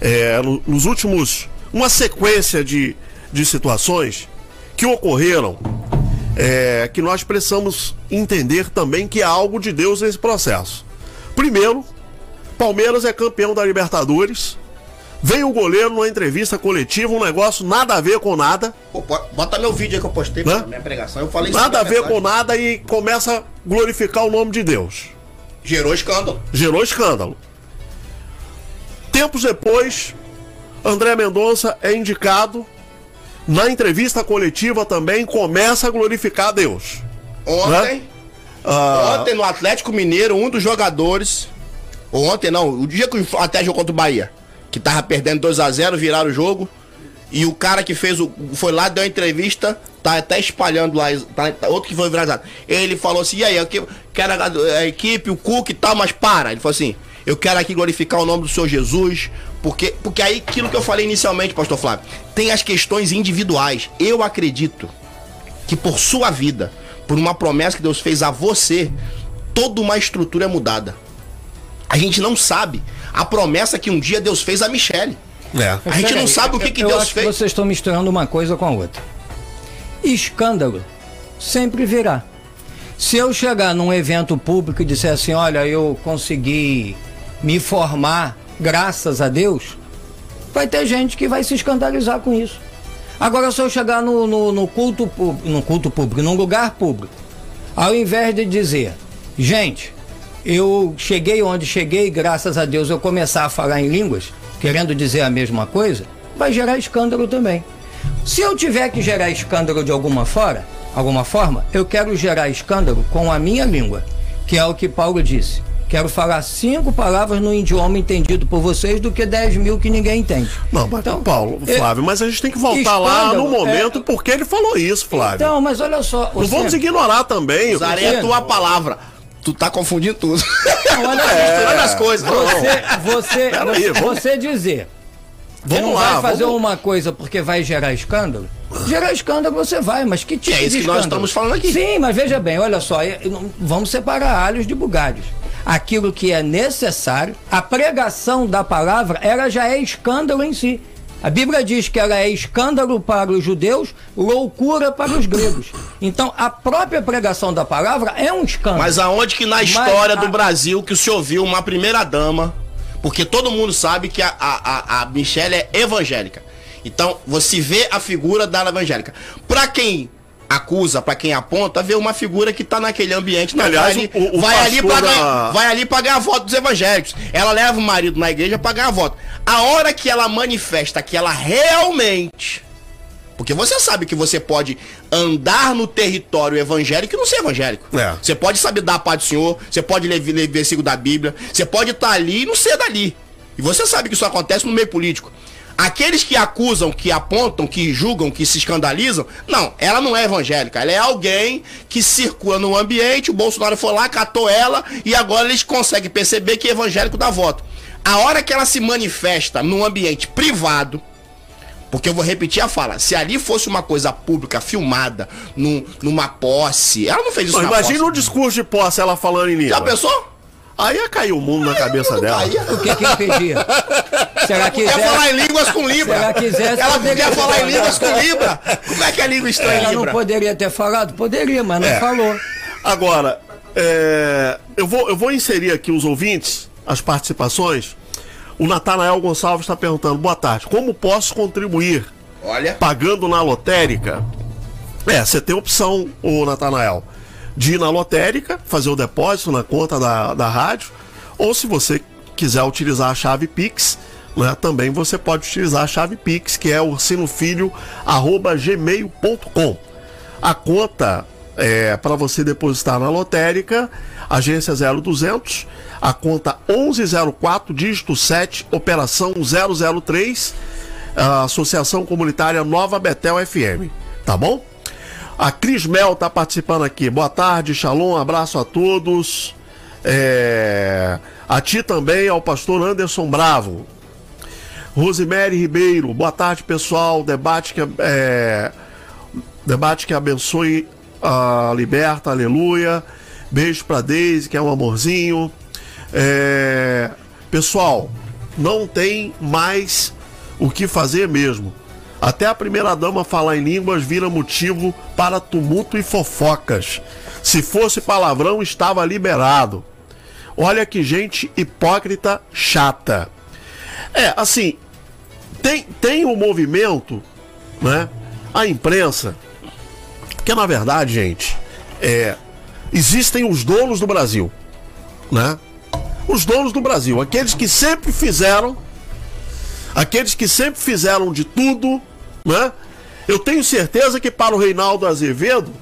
é, no- nos últimos. uma sequência de, de situações que ocorreram é, que nós precisamos entender também que há algo de Deus nesse processo. Primeiro, Palmeiras é campeão da Libertadores. Veio o goleiro numa entrevista coletiva, um negócio nada a ver com nada. Pô, bota meu vídeo aí que eu postei na minha pregação. Eu falei Nada a ver mensagem. com nada e começa a glorificar o nome de Deus. Gerou escândalo. Gerou escândalo. Tempos depois, André Mendonça é indicado. Na entrevista coletiva também começa a glorificar a Deus. Ontem, Ah, ontem no Atlético Mineiro, um dos jogadores. Ontem não, o dia que o Atlético jogou contra o Bahia, que tava perdendo 2 a 0 viraram o jogo. E o cara que fez o. Foi lá, deu a entrevista, tá até espalhando lá, tá, tá- outro que foi viralizado. Ele falou assim: e aí, eu que- quero a, a equipe, o Cook e tal, mas para. Ele falou assim: eu quero aqui glorificar o nome do Senhor Jesus, porque, porque aí aquilo que eu falei inicialmente, Pastor Flávio, tem as questões individuais. Eu acredito que por sua vida, por uma promessa que Deus fez a você, toda uma estrutura é mudada. A gente não sabe a promessa que um dia Deus fez a Michelle. é. A gente não sabe o que, que eu Deus acho fez. Que vocês estão misturando uma coisa com a outra. Escândalo sempre virá. Se eu chegar num evento público e disser assim, olha, eu consegui me formar graças a Deus, vai ter gente que vai se escandalizar com isso. Agora, se eu chegar no, no, no culto, no culto público, num lugar público, ao invés de dizer, gente, eu cheguei onde cheguei, graças a Deus eu começar a falar em línguas, querendo dizer a mesma coisa, vai gerar escândalo também. Se eu tiver que gerar escândalo de alguma fora, alguma forma, eu quero gerar escândalo com a minha língua, que é o que Paulo disse. Quero falar cinco palavras no idioma entendido por vocês do que dez mil que ninguém entende. Não, mas Então, Paulo, é- Flávio, mas a gente tem que voltar lá no Escândalo, momento é- porque ele falou isso, Flávio. Então, mas olha só. não vamos ignorar também. Usarei a tua palavra. Tu tá confundindo tudo. Não, olha. Misturando as coisas. Você, você, você, você dizer Vamos não lá, vai fazer vamos- uma coisa porque vai gerar escândalo, gerar escândalo você vai, mas que tipo É isso que nós estamos falando aqui. Sim, mas veja bem, olha só, é- vamos separar alhos de bugalhos. Aquilo que é necessário, a pregação da palavra, ela já é escândalo em si. A Bíblia diz que ela é escândalo para os judeus, loucura para os gregos. Então, a própria pregação da palavra é um escândalo. Mas aonde que na história a- do Brasil que o senhor viu uma primeira dama, porque todo mundo sabe que a, a, a, Michelle é evangélica. Então, você vê a figura da evangélica. Pra quem acusa, pra quem aponta, vê uma figura que tá naquele ambiente. Não, Aliás, vai ali, o- o vai, ali pra da- ganhar, vai ali voto dos evangélicos. Ela leva o marido na igreja pra ganhar voto. A hora que ela manifesta que ela realmente porque você sabe que você pode andar no território evangélico e não ser evangélico. É. Você pode saber dar a paz do Senhor, você pode ler, ler versículo da Bíblia, você pode estar ali e não ser dali. E você sabe que isso acontece no meio político. Aqueles que acusam, que apontam, que julgam, que se escandalizam, não, ela não é evangélica, ela é alguém que circula no ambiente, o Bolsonaro foi lá, catou ela e agora eles conseguem perceber que é evangélico dá voto. A hora que ela se manifesta num ambiente privado, porque eu vou repetir a fala, se ali fosse uma coisa pública, filmada, num- numa posse, ela não fez isso Não, imagina posse. um discurso de posse ela falando em língua. Já pensou? Aí ia cair o mundo na cabeça dela. caía. O que que impedia? Se ela quiser, falar em línguas com Libra. Se ela quisesse, ela podia falar em línguas com Libra. Como é que é língua estranha ela em não Libra? poderia ter falado? Poderia, mas não É. falou. Agora, é, eu, vou, eu vou inserir aqui os ouvintes, as participações. O Natanael Gonçalves está perguntando: boa tarde, como posso contribuir Olha. pagando na lotérica? É, você tem opção, o Natanael, de ir na lotérica, fazer o depósito na conta da, da rádio, ou se você quiser utilizar a chave Pix, né, também você pode utilizar a chave Pix, que é ursinofilho.gmail.com. A conta é para você depositar na lotérica, agência 0200, a conta 1104, dígito 7, operação 003, a Associação Comunitária Nova Betel FM, tá bom? A Cris Mel tá participando aqui. Boa tarde, shalom, abraço a todos. É, A ti também, ao pastor Anderson Bravo. Rosemary Ribeiro, boa tarde, pessoal. Debate que, é, debate que abençoe a liberta, aleluia. Beijo pra Deise, que é um amorzinho. É, pessoal, não tem mais o que fazer mesmo. Até a primeira dama falar em línguas vira motivo para tumulto e fofocas. Se fosse palavrão, estava liberado. Olha que gente hipócrita chata. É, assim, tem, tem um movimento, né? A imprensa, porque na verdade, gente, é, existem os donos do Brasil, né? Os donos do Brasil, aqueles que sempre fizeram, aqueles que sempre fizeram de tudo, né? Eu tenho certeza que para o Reinaldo Azevedo,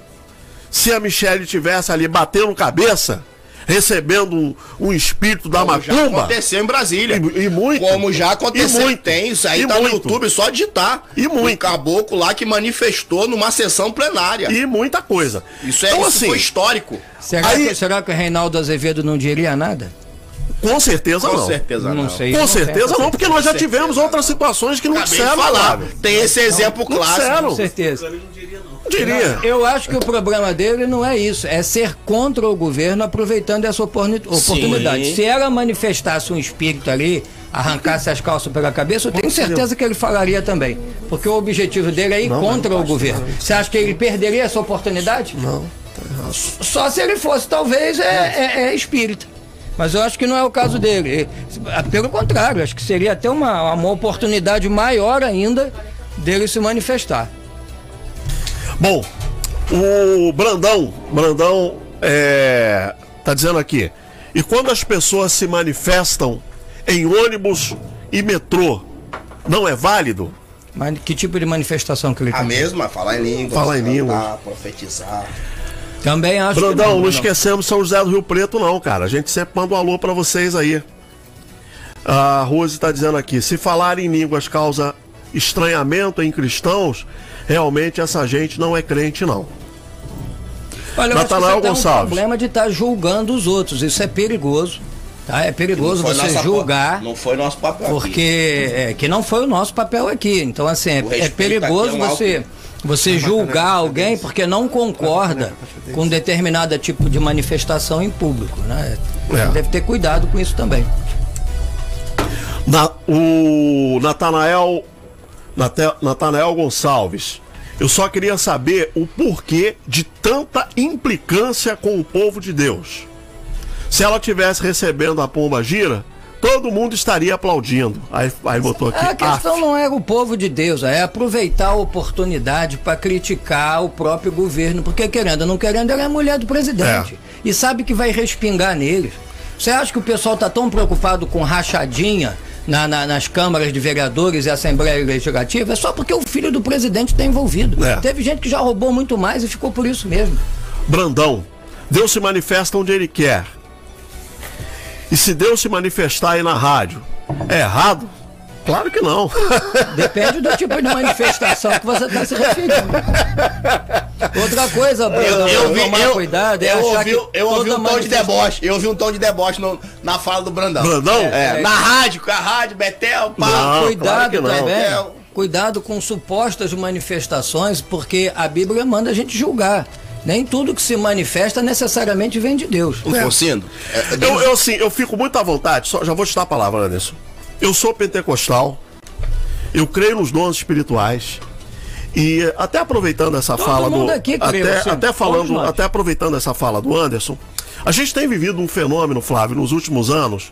se a Michelle tivesse ali batendo cabeça, recebendo um, espírito da Como já macumba, aconteceu em Brasília. E- e muito. Como já aconteceu. E muito. Tem, isso aí E tá no muito. YouTube, só digitar. E muito. Um caboclo lá que manifestou numa sessão plenária. e muita coisa. Isso, é, então, isso assim, foi histórico. Será, Aí- que, será que o Reinaldo Azevedo não diria nada? com certeza Com não. certeza não. sei. Com não certeza não, porque nós já tivemos outras situações que não Acabei disseram falar. Tem esse exemplo Não clássico. disseram. Com certeza. Diria. Eu acho que o problema dele não é isso, é ser contra o governo aproveitando essa oportunidade. Se ela manifestasse um espírito ali, arrancasse as calças pela cabeça, eu tenho certeza que ele falaria também. Porque o objetivo dele é ir contra o governo. Você acha que ele perderia essa oportunidade? Não. Só se ele fosse, talvez, é, é, é espírita. Mas eu acho que não é o caso dele. E, Pelo contrário, acho que seria até uma, uma oportunidade maior ainda dele se manifestar. Bom, o Brandão, Brandão é, tá dizendo aqui. E quando as pessoas se manifestam em ônibus e metrô, não é válido? Mas que tipo de manifestação que ele A tem? mesma, falar em línguas. Falar em línguas. Profetizar. Também acho que Brandão, não, não. esquecemos São José do Rio Preto, não, cara. A gente sempre manda um alô pra vocês aí. A Rose tá dizendo aqui: se falar em línguas causa estranhamento em cristãos, realmente essa gente não é crente, não. Olha, eu acho que Natanael você tem um Gonçalves. problema de estar julgando os outros. Isso é perigoso. Tá? É perigoso você julgar. pa- Não foi nosso papel. aqui. Porque é, que não foi o nosso papel aqui. Então, assim, é, é perigoso aqui é um você, você julgar alguém porque não concorda com determinado tipo de manifestação em público. Né? É. Deve ter cuidado com isso também. Na- o Natanael, Natanael Gonçalves, eu só queria saber o porquê de tanta implicância com o povo de Deus. Se ela tivesse recebendo a pomba gira, todo mundo estaria aplaudindo. Aí, aí botou aqui. A questão "Af". não é o povo de Deus, é aproveitar a oportunidade para criticar o próprio governo, porque querendo ou não querendo, ela é mulher do presidente. É. E sabe que vai respingar neles. Você acha que o pessoal tá tão preocupado com rachadinha na- na- nas câmaras de vereadores e Assembleia Legislativa? É só porque o filho do presidente está envolvido. É. Teve gente que já roubou muito mais e ficou por isso mesmo. Brandão, Deus se manifesta onde ele quer. E se Deus se manifestar aí na rádio, é errado? Claro que não. *laughs* Depende do tipo de manifestação que você está se referindo. Outra coisa, Bruno, Eu, eu vi, tomar eu, cuidado é eu achar ouvi, que eu ouvi toda um tom de deboche. Eu ouvi um tom de deboche no- na fala do Brandão. Brandão? É, É. na rádio, com a rádio, Betel, pá. Não, claro Cuidado não. também. É. Cuidado com supostas manifestações, porque a Bíblia manda a gente julgar. Nem tudo que se manifesta necessariamente vem de Deus. O Forcindo, é, Eu, eu, assim, eu fico muito à vontade, só, já vou te dar a palavra, Anderson. Eu sou pentecostal, eu creio nos dons espirituais. E até aproveitando essa Todo fala do. aqui até, você. até falando, até aproveitando essa fala do Anderson, a gente tem vivido um fenômeno, Flávio, nos últimos anos,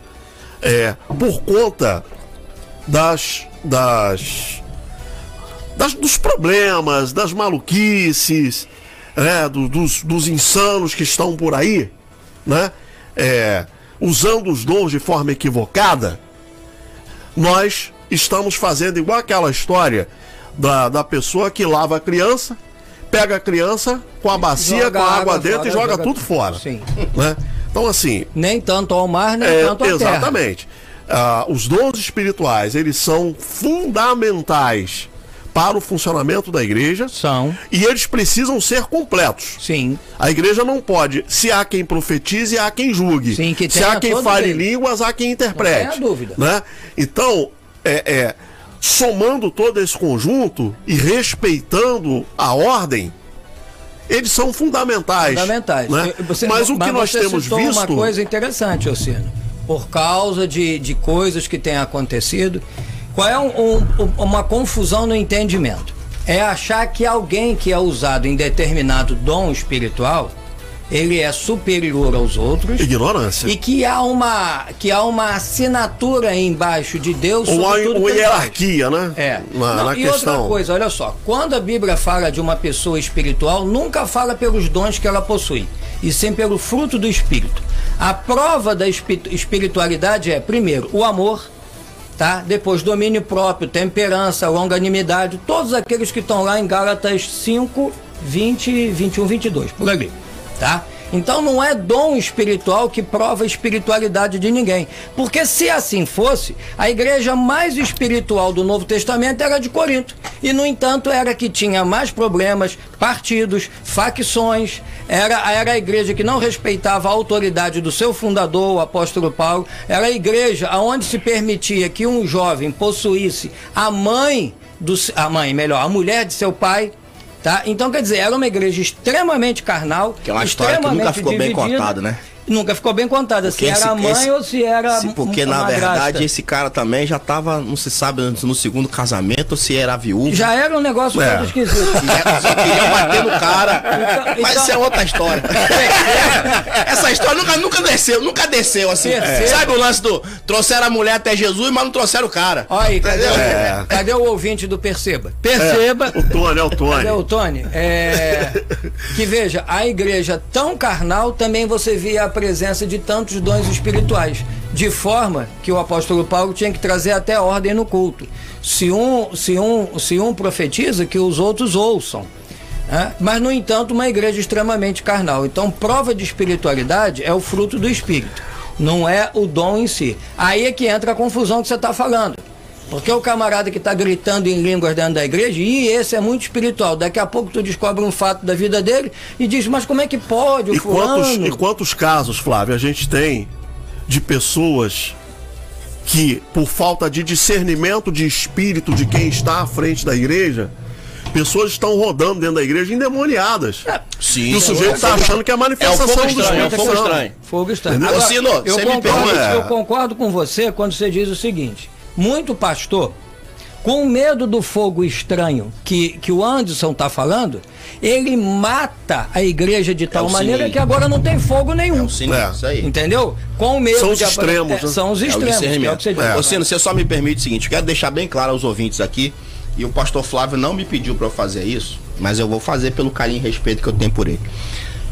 é, por conta das. das. das- dos problemas, das maluquices, né, do- dos, dos insanos que estão por aí, né? é, usando os dons de forma equivocada, nós estamos fazendo igual aquela história da, da pessoa que lava a criança, pega a criança com a bacia, Joga com a água, água dentro fora, e joga, joga tudo fora. Sim. Né? Então, assim, Nem tanto ao mar, nem é, tanto à terra. exatamente. Ah, os dons espirituais, eles são fundamentais para o funcionamento da igreja. São. E eles precisam ser completos. Sim. A igreja não pode, se há quem profetize, há quem julgue. Sim, que se há quem fale ele. línguas, há quem interprete. Não dúvida. Né? Então, é, é, somando todo esse conjunto e respeitando a ordem, eles são fundamentais. Fundamentais. né? Você- mas o que nós você temos visto. uma coisa interessante, Ossino. Por causa de, de coisas que têm acontecido, qual é um- um- uma confusão no entendimento? É achar que alguém que é usado em determinado dom espiritual, ele é superior aos outros Ignorância. e que há uma que há uma assinatura embaixo de Deus Ou há uma hierarquia, né? É. Na, Não, na e questão. outra coisa, olha só, quando a Bíblia fala de uma pessoa espiritual, nunca fala pelos dons que ela possui, e sim pelo fruto do Espírito. A prova da espi- espiritualidade é, primeiro, o amor, tá? Depois, domínio próprio, temperança, longanimidade, todos aqueles que estão lá em Gálatas 5, 20, 21, 22, por ali, tá? Então não é dom espiritual que prova a espiritualidade de ninguém. Porque se assim fosse, a igreja mais espiritual do Novo Testamento era de Corinto. E, no entanto, era que tinha mais problemas, partidos, facções. Era, era a igreja que não respeitava a autoridade do seu fundador, o apóstolo Paulo. Era a igreja onde se permitia que um jovem possuísse a mãe do a mãe, melhor, a mulher de seu pai. Tá? Então, quer dizer, era uma igreja extremamente carnal. Que é uma história que nunca ficou bem dividida. contada, né? Nunca ficou bem contada, se Porque era esse- a mãe esse- ou se era Se- porque uma na madrasta. verdade esse cara também já tava, não se sabe no segundo casamento ou se era viúvo. Já era um negócio É. todo esquisito. *laughs* É, Só queria bater no cara. Então- Mas então- isso é outra história. *laughs* Essa história nunca, nunca desceu, nunca desceu assim. Sabe o lance do trouxeram a mulher até Jesus, mas não trouxeram o cara. Olha aí, cadê, o- É. cadê o ouvinte do Perceba? Perceba. O Tony, é o Tony. Cadê o Tony? É, que veja, a igreja tão carnal também você via a presença de tantos dons espirituais. De forma que o apóstolo Paulo tinha que trazer até ordem no culto. Se um, se um, se um profetiza, que os outros ouçam. né? Mas, no entanto, uma igreja extremamente carnal. Então, prova de espiritualidade é o fruto do espírito, não é o dom em si. Aí é que entra a confusão que você está falando. Porque o camarada que está gritando em línguas dentro da igreja, e esse é muito espiritual. Daqui a pouco tu descobre um fato da vida dele e diz, mas como é que pode o E quantos, fulano? e quantos casos, Flávio, a gente tem de pessoas que, por falta de discernimento de espírito de quem está à frente da igreja, pessoas estão rodando dentro da igreja endemoniadas. Sim. E o sujeito está achando que é a manifestação fogo do estranho, é o Espírito fogo Santo. estranho. Fogo estranho. Agora, eu, concordo, eu concordo com você quando você diz o seguinte: muito pastor, com medo do fogo estranho que, que o Anderson está falando, ele mata a igreja de tal o maneira sininho. que agora não tem fogo nenhum. Sim, É. isso aí. Entendeu? Com medo São os de extremos, É, né? são os É o extremos. que é o que você Cino, você só me permite o seguinte, eu quero deixar bem claro aos ouvintes aqui, e o pastor Flávio não me pediu para eu fazer isso, mas eu vou fazer pelo carinho e respeito que eu tenho por ele.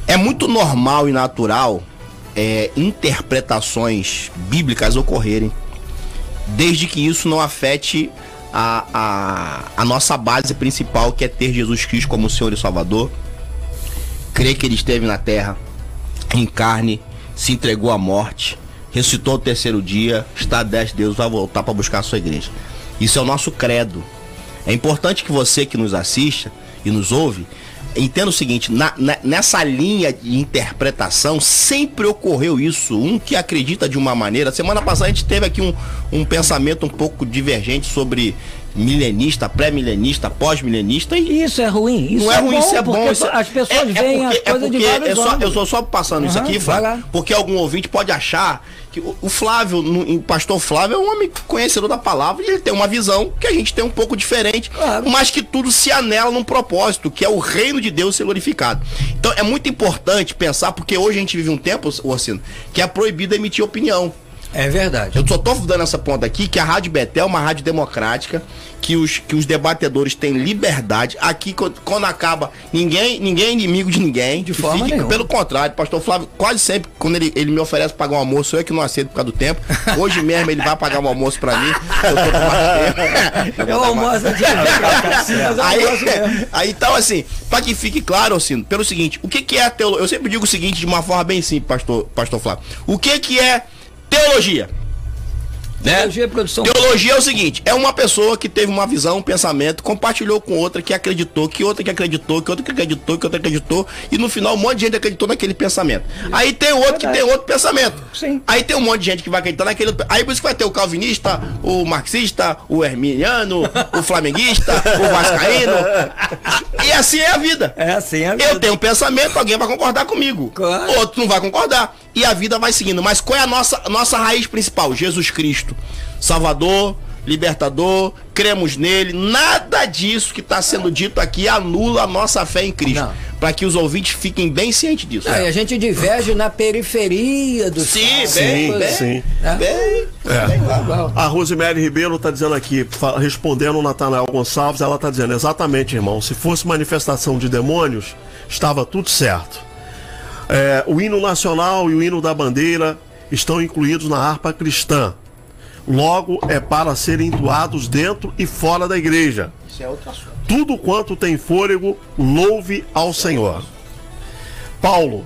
É muito normal e natural é, interpretações bíblicas ocorrerem, desde que isso não afete a, a, a nossa base principal, que é ter Jesus Cristo como Senhor e Salvador, crer que ele esteve na terra, em carne, se entregou à morte, ressuscitou ao terceiro dia, está a 10 de Deus, vai voltar para buscar a sua igreja. Isso é o nosso credo. É importante que você que nos assista e nos ouve entenda o seguinte: na- na- nessa linha de interpretação sempre ocorreu isso. Um que acredita de uma maneira. Semana passada a gente teve aqui um, um pensamento um pouco divergente sobre milenista, pré-milenista, pós-milenista e Isso é ruim. Isso não é, ruim, bom, isso é bom. isso é- as pessoas é- é veem porque- as coisas é de porque vários é só, Eu sou só passando isso Aham, aqui, Flávio, lá. porque algum ouvinte pode achar que o, o Flávio, no- em pastor Flávio, é um homem conhecedor da palavra e ele tem uma visão que a gente tem um pouco diferente, Claro. mas que tudo se anela num propósito, que é o reino de Deus ser glorificado. Então é muito importante pensar, porque hoje a gente vive um tempo, Orsino, que é proibido emitir opinião. É verdade. Eu só tô dando essa ponta aqui que a Rádio Betel é uma rádio democrática, que os, que os debatedores têm liberdade. Aqui, quando, acaba, ninguém, ninguém é inimigo de ninguém. De forma nenhuma. Pelo contrário, pastor Flávio, quase sempre, quando ele, ele me oferece pagar um almoço, eu é que não aceito por causa do tempo. Hoje mesmo ele vai pagar um almoço pra mim. Eu tô com mais tempo. *laughs* Eu almoço de Aí, *laughs* aí então assim, pra que fique claro, Alcino, pelo seguinte, o que que é a teologia? Eu sempre digo o seguinte de uma forma bem simples, pastor, pastor Flávio. O que que é teologia? Né? Teologia é produção. Teologia é o seguinte, é uma pessoa que teve uma visão, um pensamento, compartilhou com outra que acreditou, que outra que acreditou, que outra que acreditou, que outra acreditou, e no final um monte de gente acreditou naquele pensamento. Aí tem outro que tem outro pensamento. Sim. Aí tem um monte de gente que vai acreditar naquele. Aí por isso que vai ter o calvinista, o marxista, o herminiano, o flamenguista, *laughs* o vascaíno. E assim é a vida. É assim, é Eu tenho um pensamento, alguém vai concordar comigo. Claro. Outro não vai concordar. E a vida vai seguindo. Mas qual é a nossa, nossa raiz principal? Jesus Cristo. Salvador, libertador, cremos nele. Nada disso que está sendo dito aqui anula a nossa fé em Cristo. Para que os ouvintes fiquem bem cientes disso. Não, e a gente diverge na periferia do Sim, Estado, bem, coisa- bem. sim. né? Bem, Igual. A Rosemary Ribeiro está dizendo aqui, respondendo o Natanael Gonçalves, ela está dizendo, exatamente, irmão, se fosse manifestação de demônios, estava tudo certo. É, o hino nacional e o hino da bandeira estão incluídos na harpa cristã. Logo, é para serem entoados dentro e fora da igreja. Isso é outro assunto. Tudo quanto tem fôlego, louve ao Senhor. Paulo,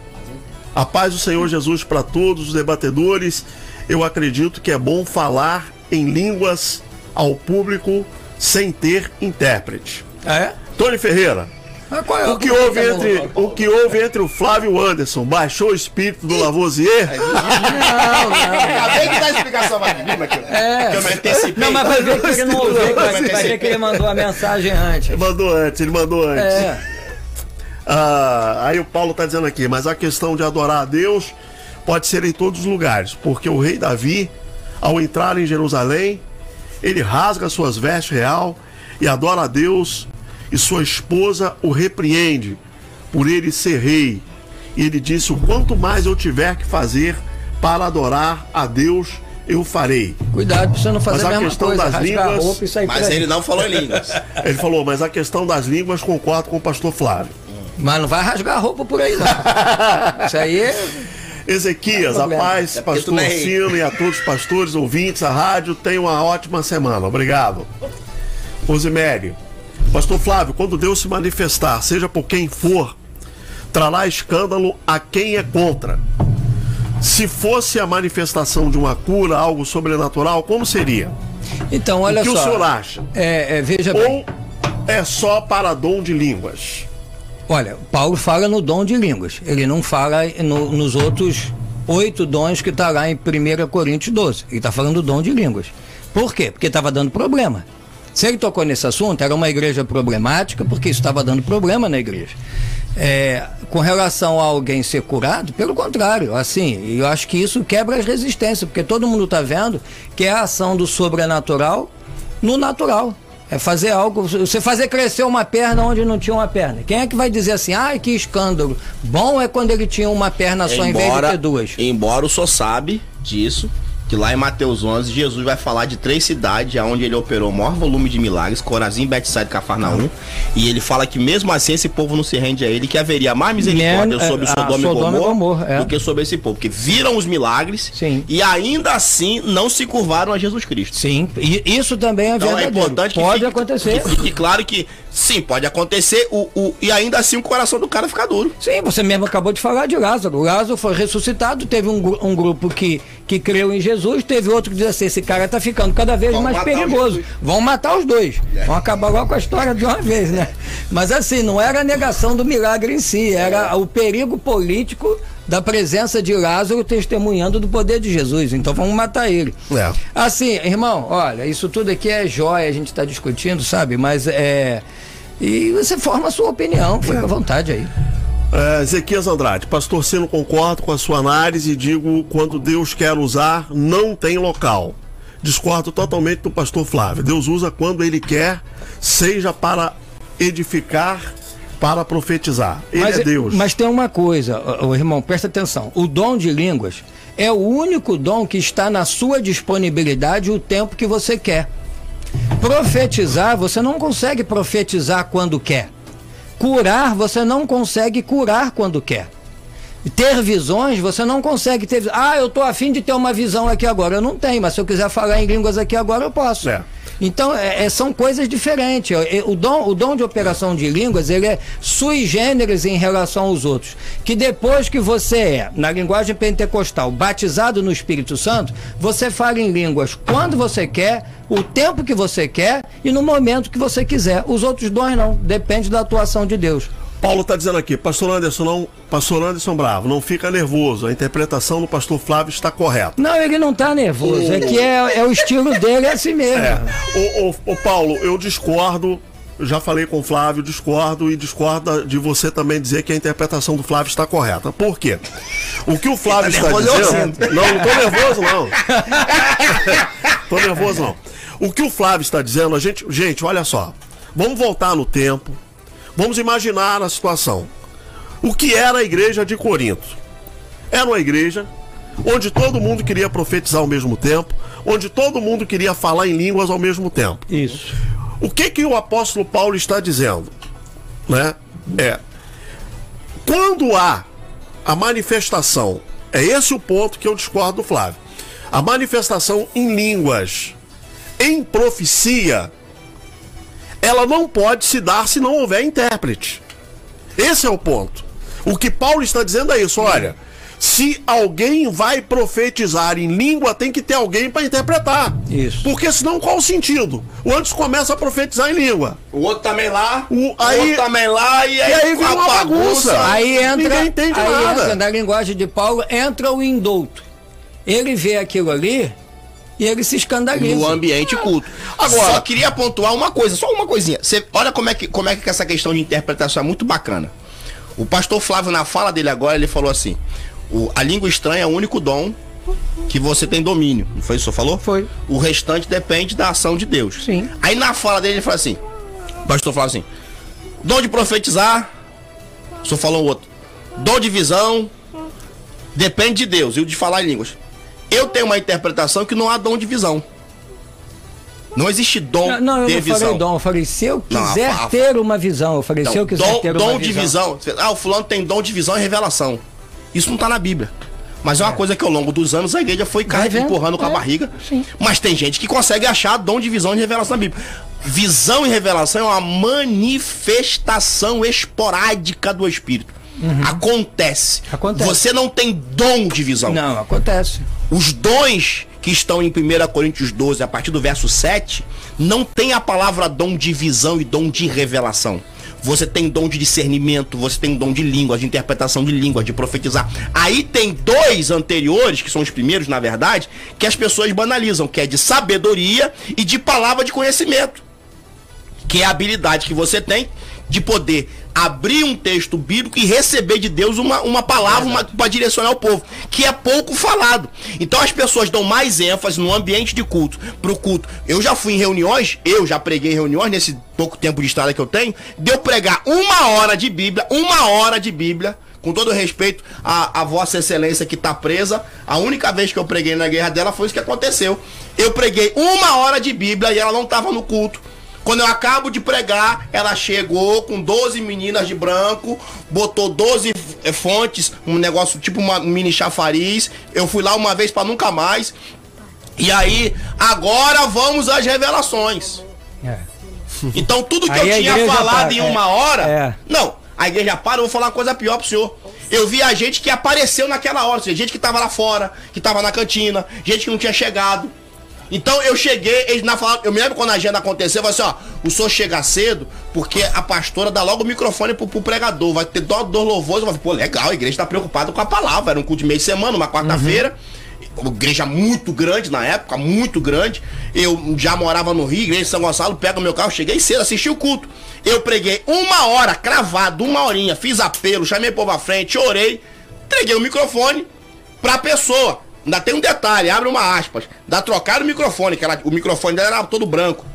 a paz do Senhor Jesus para todos os debatedores. Eu acredito que é bom falar em línguas ao público sem ter intérprete. É? Tony Ferreira, é o que houve entre o que houve entre o Flávio e o Anderson? Baixou o espírito do Lavoisier? Não, não. Acabei de dar a explicação pra mim, aqui. É. Que eu me antecipei. Não, mas vai ver que ele não ouviu, vai, vai ver que ele mandou a mensagem antes. Ele mandou antes, ele mandou antes. É. Ah, aí o Paulo está dizendo aqui, mas a questão de adorar a Deus pode ser em todos os lugares, porque o rei Davi, ao entrar em Jerusalém, ele rasga suas vestes real e adora a Deus, e sua esposa o repreende por ele ser rei. E ele disse: O quanto mais eu tiver que fazer para adorar a Deus, eu farei. Cuidado pra você não fazer Mas a a mesma questão coisa, das rasgar línguas- a roupa e sair por Mas ele não falou em línguas. *laughs* Ele falou, mas a questão das línguas concordo com o pastor Flávio. Mas não vai rasgar a roupa por aí, não. *laughs* Isso aí é... Ezequias, Não a paz, É pastor não é e a todos os pastores, ouvintes, a rádio, tenham uma ótima semana. Obrigado. Rosemary, pastor Flávio, quando Deus se manifestar, seja por quem for, trará escândalo a quem é contra. Se fosse a manifestação de uma cura, algo sobrenatural, como seria? Então, olha o que só. o senhor acha? É, é, veja bem. Ou é só para dom de línguas? Olha, Paulo fala no dom de línguas. Ele não fala no- nos outros oito dons que está lá em 1 Coríntios 12. Ele está falando do dom de línguas. Por quê? Porque estava dando problema. Se ele tocou nesse assunto, era uma igreja problemática, porque isso estava dando problema na igreja. É, com relação a alguém ser curado, pelo contrário, assim, eu acho que isso quebra as resistências, porque todo mundo está vendo que é a ação do sobrenatural no natural. É fazer algo, você fazer crescer uma perna onde não tinha uma perna. Quem é que vai dizer assim, ai que escândalo? Bom é quando ele tinha uma perna só em vez de ter duas. embora o senhor sabe disso, que lá em Mateus 11, Jesus vai falar de três cidades onde ele operou o maior volume de milagres, Corazim, Betsaida e Cafarnaum. E ele fala que mesmo assim esse povo não se rende a ele, que haveria mais misericórdia Men- sobre a- Sodoma, Sodoma e e Gomorra, é. do que sobre esse povo. Porque viram os milagres Sim. e ainda assim não se curvaram a Jesus Cristo. Sim, e isso também é Então é verdadeiro. importante que Pode fique, acontecer. Que fique claro que sim, pode acontecer, o, o, e ainda assim o coração do cara fica duro. Sim, você mesmo acabou de falar de Lázaro. O Lázaro foi ressuscitado, teve um, um grupo que, que creu em Jesus. Jesus, teve outro que disse assim, esse cara tá ficando cada vez Vão mais perigoso. Vão matar os dois. Vão acabar logo com a história de uma vez, né? Mas assim, não era a negação do milagre em si, era o perigo político da presença de Lázaro testemunhando do poder de Jesus. Então vamos matar ele. É. Assim, irmão, olha, isso tudo aqui é jóia, a gente está discutindo, sabe? Mas é. E você forma a sua opinião, fica à vontade aí. É, Ezequias Andrade, pastor Sino, concordo com a sua análise e digo, quando Deus quer usar, não tem local. Discordo totalmente do pastor Flávio. Deus usa quando ele quer, seja para edificar, para profetizar. Ele mas, é Deus. mas tem uma coisa, ô, irmão, presta atenção. O dom de línguas é o único dom que está na sua disponibilidade o tempo que você quer. Profetizar, você não consegue profetizar quando quer. Curar, você não consegue curar quando quer. Ter visões, você não consegue ter. Ah, eu tô afim de ter uma visão aqui agora. Eu não tenho, mas se eu quiser falar em línguas aqui agora, eu posso. É. Então, é- é- são coisas diferentes. O dom, o dom de operação de línguas, ele é sui generis em relação aos outros. Que depois que você é, na linguagem pentecostal, batizado no Espírito Santo, você fala em línguas quando você quer, o tempo que você quer e no momento que você quiser. Os outros dons não, depende da atuação de Deus. Paulo está dizendo aqui, pastor Anderson, não, pastor Anderson Bravo, não fica nervoso. A interpretação do pastor Flávio está correta. Não, ele não tá nervoso, é que é, é o estilo dele, é assim mesmo. É. Ô, ô, ô, Paulo, eu discordo. eu Já falei com o Flávio, discordo e discordo de você também dizer que a interpretação do Flávio está correta. Por quê? O que o Flávio Tá está eu dizendo. Não, não tô nervoso, não. *laughs* tô nervoso, não. O que o Flávio está dizendo, a gente. Gente, olha só. Vamos voltar no tempo. Vamos imaginar a situação. O que era a igreja de Corinto? Era uma igreja onde todo mundo queria profetizar ao mesmo tempo, onde todo mundo queria falar em línguas ao mesmo tempo. Isso. O que que o apóstolo Paulo está dizendo? Né? É quando há a manifestação, é esse o ponto que eu discordo do Flávio. A manifestação em línguas, em profecia, ela não pode se dar se não houver intérprete. Esse é o ponto. O que Paulo está dizendo é isso, olha. Se alguém vai profetizar em língua, tem que ter alguém para interpretar. Isso. Porque senão qual o sentido? O antes começa a profetizar em língua. O outro também lá, O- o, aí- outro também lá, e aí, E aí vira uma bagunça. Aí entra, Ninguém entende aí nada. entra, na linguagem de Paulo, entra o indulto. Ele vê aquilo ali e ele se escandaliza. no ambiente culto. Agora- só queria pontuar uma coisa, só uma coisinha. Você olha como é que como é que essa questão de interpretação é muito bacana. O pastor Flávio na fala dele agora ele falou assim: o- a língua estranha é o único dom que você tem domínio. Não foi isso que o senhor falou? Foi. O restante depende da ação de Deus. Sim. Aí na fala dele ele fala assim: o pastor Flávio assim: dom de profetizar, o senhor falou um outro. Dom de visão, depende de Deus. E o de falar em línguas. Eu tenho uma interpretação que não há dom de visão. Não existe dom Não, não, eu de não visão. falei dom, eu falei, se eu Não, a- quiser a- ter uma visão, eu falei, Então, se eu quiser dom ter dom uma de visão. visão. Ah, o fulano tem dom de visão e revelação. Isso não tá na Bíblia. Mas é uma coisa que ao longo dos anos a igreja foi Vai vendo? empurrando com a É, barriga. sim. Mas tem gente que consegue achar dom de visão e revelação na Bíblia. Visão e revelação é uma manifestação esporádica do Espírito. Acontece. Uhum. Acontece. Você não tem dom de visão. Não, acontece. Os dons que estão em 1 Coríntios 12, a partir do verso 7, não tem a palavra dom de visão e dom de revelação. Você tem dom de discernimento, você tem dom de língua, de interpretação de língua, de profetizar. Aí tem dois anteriores, que são os primeiros, na verdade, que as pessoas banalizam, que é de sabedoria e de palavra de conhecimento que é a habilidade que você tem de poder abrir um texto bíblico e receber de Deus uma, uma palavra para direcionar o povo, que é pouco falado. Então as pessoas dão mais ênfase no ambiente de culto, pro culto. Eu já fui em reuniões, eu já preguei reuniões nesse pouco tempo de estrada que eu tenho, de eu pregar uma hora de Bíblia, uma hora de Bíblia, com todo respeito à, à Vossa Excelência que está presa, a única vez que eu preguei na guerra dela foi isso que aconteceu. Eu preguei uma hora de Bíblia e ela não estava no culto. Quando eu acabo de pregar, ela chegou com 12 meninas de branco, botou 12 eh, fontes, um negócio tipo uma mini chafariz. Eu fui lá uma vez para nunca mais. E aí, agora vamos às revelações. É. Então tudo que Aí eu a tinha falado para, em é, uma hora. é. Não, a igreja para, eu vou falar uma coisa pior pro senhor. Eu via gente que apareceu naquela hora, seja, gente que tava lá fora, que tava na cantina, gente que não tinha chegado. Então eu cheguei, eles na falaram, eu me lembro quando a agenda aconteceu, eu falei assim, ó, o senhor chega cedo, porque a pastora dá logo o microfone pro, pro pregador, vai ter dó dos louvores, eu falei, pô, legal, a igreja tá preocupada com a palavra, era um culto de meio de semana, uma quarta-feira, uma igreja muito grande na época, muito grande, eu já morava no Rio, igreja de São Gonçalo, pego meu carro, cheguei cedo, assisti o culto, eu preguei uma hora, cravado, uma horinha, fiz apelo, chamei o povo à frente, orei, entreguei o microfone pra pessoa. Ainda tem um detalhe, abre uma aspas. Dá trocar o microfone, que ela, o microfone dela era todo branco.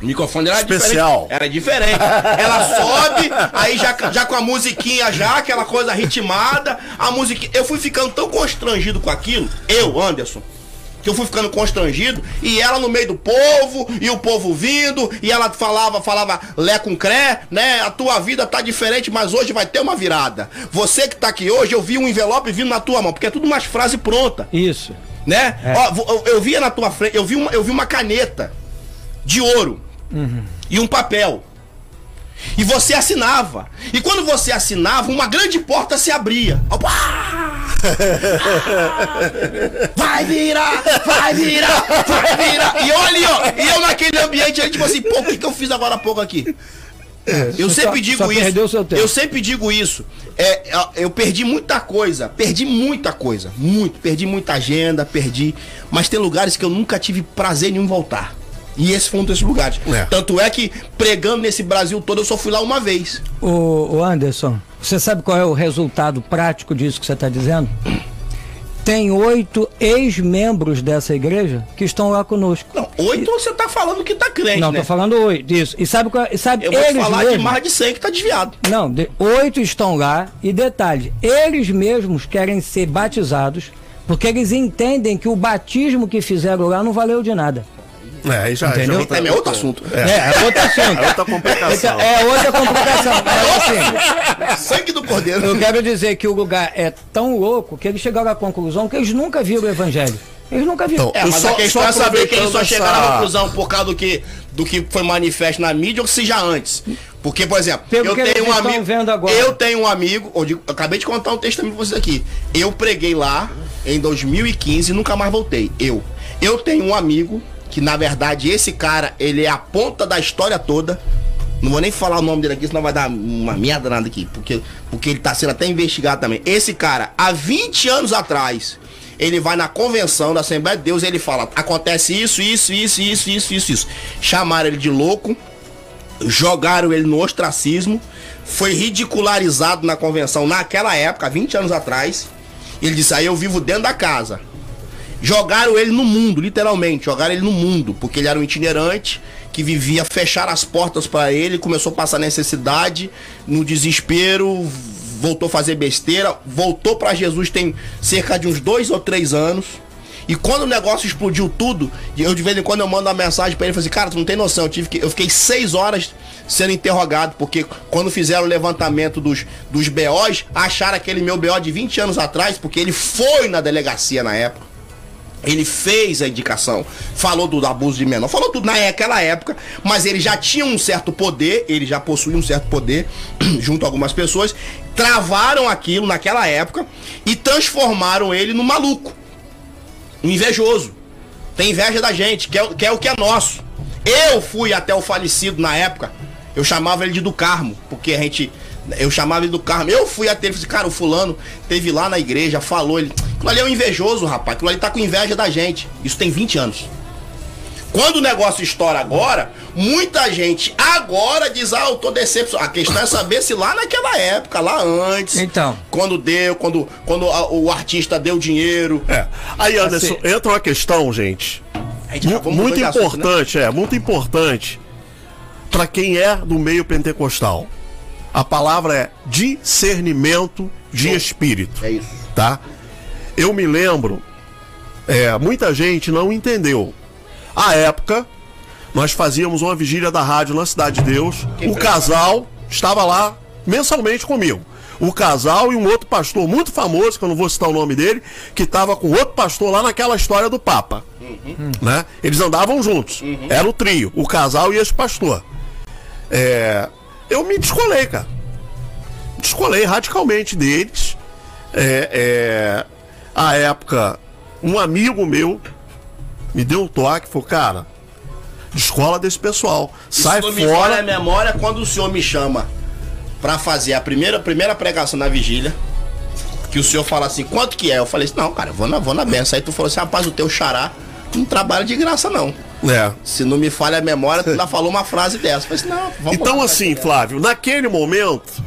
O microfone dela era Especial. diferente. Era diferente. Ela sobe, aí já, já com a musiquinha já, aquela coisa ritmada, a musiquinha. Eu fui ficando tão constrangido com aquilo, eu, Anderson, que eu fui ficando constrangido, e ela no meio do povo, e o povo vindo, e ela falava, falava lé com cré, né? A tua vida tá diferente, mas hoje vai ter uma virada. Você que tá aqui hoje, eu vi um envelope vindo na tua mão, porque é tudo umas frases prontas Isso. né? Ó, vo- eu, eu via na tua frente, eu vi uma, eu vi uma caneta de ouro e um papel. E você assinava. E quando você assinava, uma grande porta se abria. Opa! *laughs* Vai virar, vai virar, vai virar. E olha, ó, e eu naquele ambiente aí, tipo assim, pô, o que, que eu fiz agora há pouco aqui? Eu Você sempre só- digo só isso. perdeu seu tempo. Eu sempre digo isso. É, é, eu perdi muita coisa. Perdi muita coisa. Muito. Perdi muita agenda, perdi. Mas tem lugares que eu nunca tive prazer nenhum voltar. E esse foi um desses lugares. É. Tanto é que, pregando nesse Brasil todo, eu só fui lá uma vez. Ô, ô Anderson, você sabe qual é o resultado prático disso que você está dizendo? Tem oito ex-membros dessa igreja que estão lá conosco. Não, oito você tá falando que tá crente, Não, né? tô falando oito, isso. E sabe qual e sabe Eu vou eles falar de mesmos? mais de 100 que tá desviado. Não, de- oito estão lá e detalhe, eles mesmos querem ser batizados porque eles entendem que o batismo que fizeram lá não valeu de nada. É, já, Entendeu? já outra- Também é outro assunto. É, é outro assunto. É outra complicação. Então, é outra complicação. *laughs* Mas assim, Sangue do cordeiro. Eu quero dizer que o lugar é tão louco que eles chegaram à conclusão que eles nunca viram o evangelho. Eles nunca viram. Então, É, mas só- a questão só é saber que eles só chegaram essa- à conclusão por causa do que, do que foi manifesto na mídia ou se já antes. Porque, por exemplo, Pelo eu que tenho um amigo. vendo agora. Eu tenho um amigo, eu, digo- eu acabei de contar um testemunho pra vocês aqui. Eu preguei lá em 2015 e nunca mais voltei. Eu. Eu tenho um amigo que, na verdade, esse cara, ele é a ponta da história toda. Não vou nem falar o nome dele aqui, senão vai dar uma merda nada aqui. Porque, porque ele tá sendo até investigado também. Esse cara, há 20 anos atrás, ele vai na convenção da Assembleia de Deus e ele fala: acontece isso, isso, isso, isso, isso, isso, isso. Chamaram ele de louco, jogaram ele no ostracismo, foi ridicularizado na convenção naquela época, 20 anos atrás. Ele disse: aí eu vivo dentro da casa. Jogaram ele no mundo, literalmente, jogaram ele no mundo, porque ele era um itinerante que vivia fechar as portas para ele, começou a passar necessidade, no desespero, voltou a fazer besteira, voltou para Jesus tem cerca de uns dois ou três anos. E quando o negócio explodiu tudo, eu de vez em quando eu mando uma mensagem pra ele, falei assim, cara, tu não tem noção, eu, tive que, eu fiquei seis horas sendo interrogado, porque quando fizeram o levantamento dos, dos BOs, acharam aquele meu BO de 20 anos atrás, porque ele foi na delegacia na época. Ele fez a indicação, falou do abuso de menor, falou tudo naquela época, mas ele já tinha um certo poder, ele já possuía um certo poder *clears throat* junto a algumas pessoas, travaram aquilo naquela época e transformaram ele no maluco, um invejoso. Tem inveja da gente, quer, quer o que é nosso. Eu fui até o falecido na época, eu chamava ele de do Carmo, porque a gente. Eu chamava ele do Carmo. Eu fui até ele e falei, assim, cara, o fulano teve lá na igreja, falou, ele. Aquilo ali é um invejoso, rapaz. Aquilo ali tá com inveja da gente. Isso tem 20 anos. Quando o negócio estoura agora, muita gente agora diz, ah, eu tô decepcionado. A questão é saber se lá naquela época, lá antes. Então. Quando deu, quando, quando a- o artista deu dinheiro. É. Aí, Anderson, Assim- entra uma questão, gente. Gente muito de assunto, né? importante, é, muito importante para quem é do meio pentecostal. A palavra é discernimento de espírito, É isso. tá? Eu me lembro, é, muita gente não entendeu. À época, nós fazíamos uma vigília da rádio na Cidade de Deus. o casal estava lá mensalmente comigo. O casal e um outro pastor muito famoso, que eu não vou citar o nome dele, que estava com outro pastor lá naquela história do Papa. Né? Eles andavam juntos. Era o trio, o casal e esse pastor. É, eu me descolei, cara. descolei radicalmente deles. É, é, à época, um amigo meu me deu um toque, falou, cara, escola desse pessoal. Sai Isso não me a fora. memória quando o senhor me chama pra fazer a primeira, primeira pregação na vigília. Que o senhor fala assim, quanto que é? Eu falei assim, não, cara, vou na, vou na benção. Aí tu falou assim, rapaz, o teu xará não trabalha de graça, não. É. Se não me falha a memória, tu ainda falou uma frase dessa. Eu falei assim, não, vamos Então, lá, assim, Flávio, naquele momento,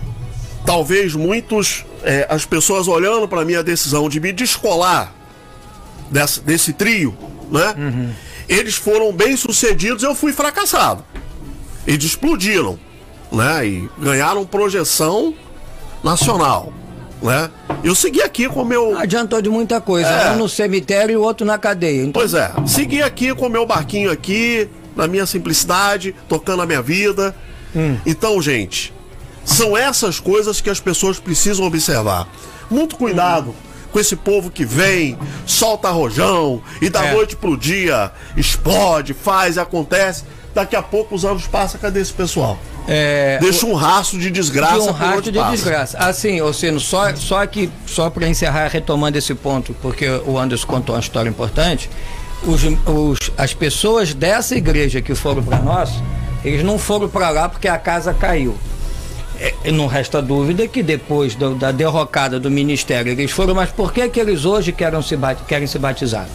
talvez muitos, é, as pessoas olhando para minha decisão de me descolar dessa- desse trio, né? Eles foram bem sucedidos, eu fui fracassado. Eles explodiram, né? E ganharam projeção nacional, né? Eu segui aqui com o meu Adiantou de muita coisa. É. Um no cemitério e o outro na cadeia. Então, Pois é, segui aqui com o meu barquinho aqui, na minha simplicidade, tocando a minha vida. Então, gente, são essas coisas que as pessoas precisam observar. Muito cuidado com esse povo que vem, solta rojão e da É. noite pro dia explode, faz, acontece. Daqui a pouco os anos passam, cadê esse pessoal? É, Deixa um rastro de desgraça de um rastro de passa. desgraça. Assim, ou seja, só, só que, só para encerrar, retomando esse ponto, porque o Anderson contou uma história importante, os, os- as pessoas dessa igreja que foram para nós, eles não foram para lá porque a casa caiu. É, não resta dúvida que depois do- da derrocada do ministério eles foram, mas por que, que eles hoje querem se, querem se batizar?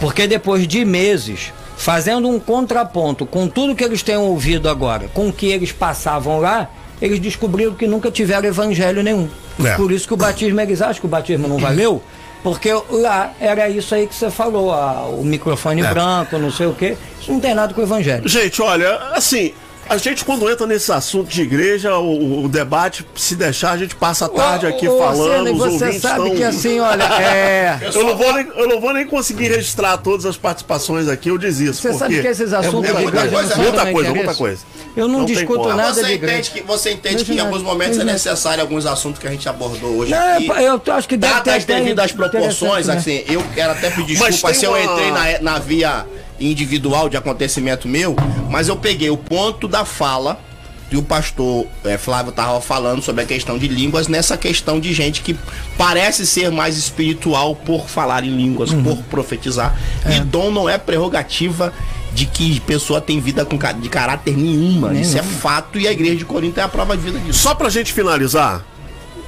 Porque depois de meses fazendo um contraponto com tudo que eles têm ouvido agora, com o que eles passavam lá, eles descobriram que nunca tiveram evangelho nenhum. É. Por isso que o batismo, eles acham que o batismo não valeu, porque lá era isso aí que você falou, a- o microfone É. branco, não sei o quê. Isso não tem nada com o evangelho. Gente, olha, assim, a gente quando entra nesse assunto de igreja, o, o debate, se deixar, a gente passa a tarde aqui Ô, ô, falando, Senna, e os você sabe estão... que assim, olha, *laughs* é. Eu não, vou nem, eu não vou nem conseguir registrar todas as participações aqui, eu desisto. Você sabe que esses assuntos é de muita igreja coisa, muita coisa, muita coisa. Eu não, Não discuto nada de Você igreja. entende, que, você entende que em eu- alguns momentos é eu- necessário alguns assuntos que a gente abordou hoje Não, aqui. eu acho que deve ter Dadas até devido às proporções, né? assim, eu quero até pedir desculpa se eu entrei na, na via individual de acontecimento meu, mas eu peguei o ponto da fala que o pastor eh, Flávio estava falando sobre a questão de línguas, nessa questão de gente que parece ser mais espiritual por falar em línguas, Uhum. por profetizar. E dom não é prerrogativa de que pessoa tem vida com, de caráter nenhuma. Isso é fato e a igreja de Corinto é a prova de vida disso. Só pra gente finalizar,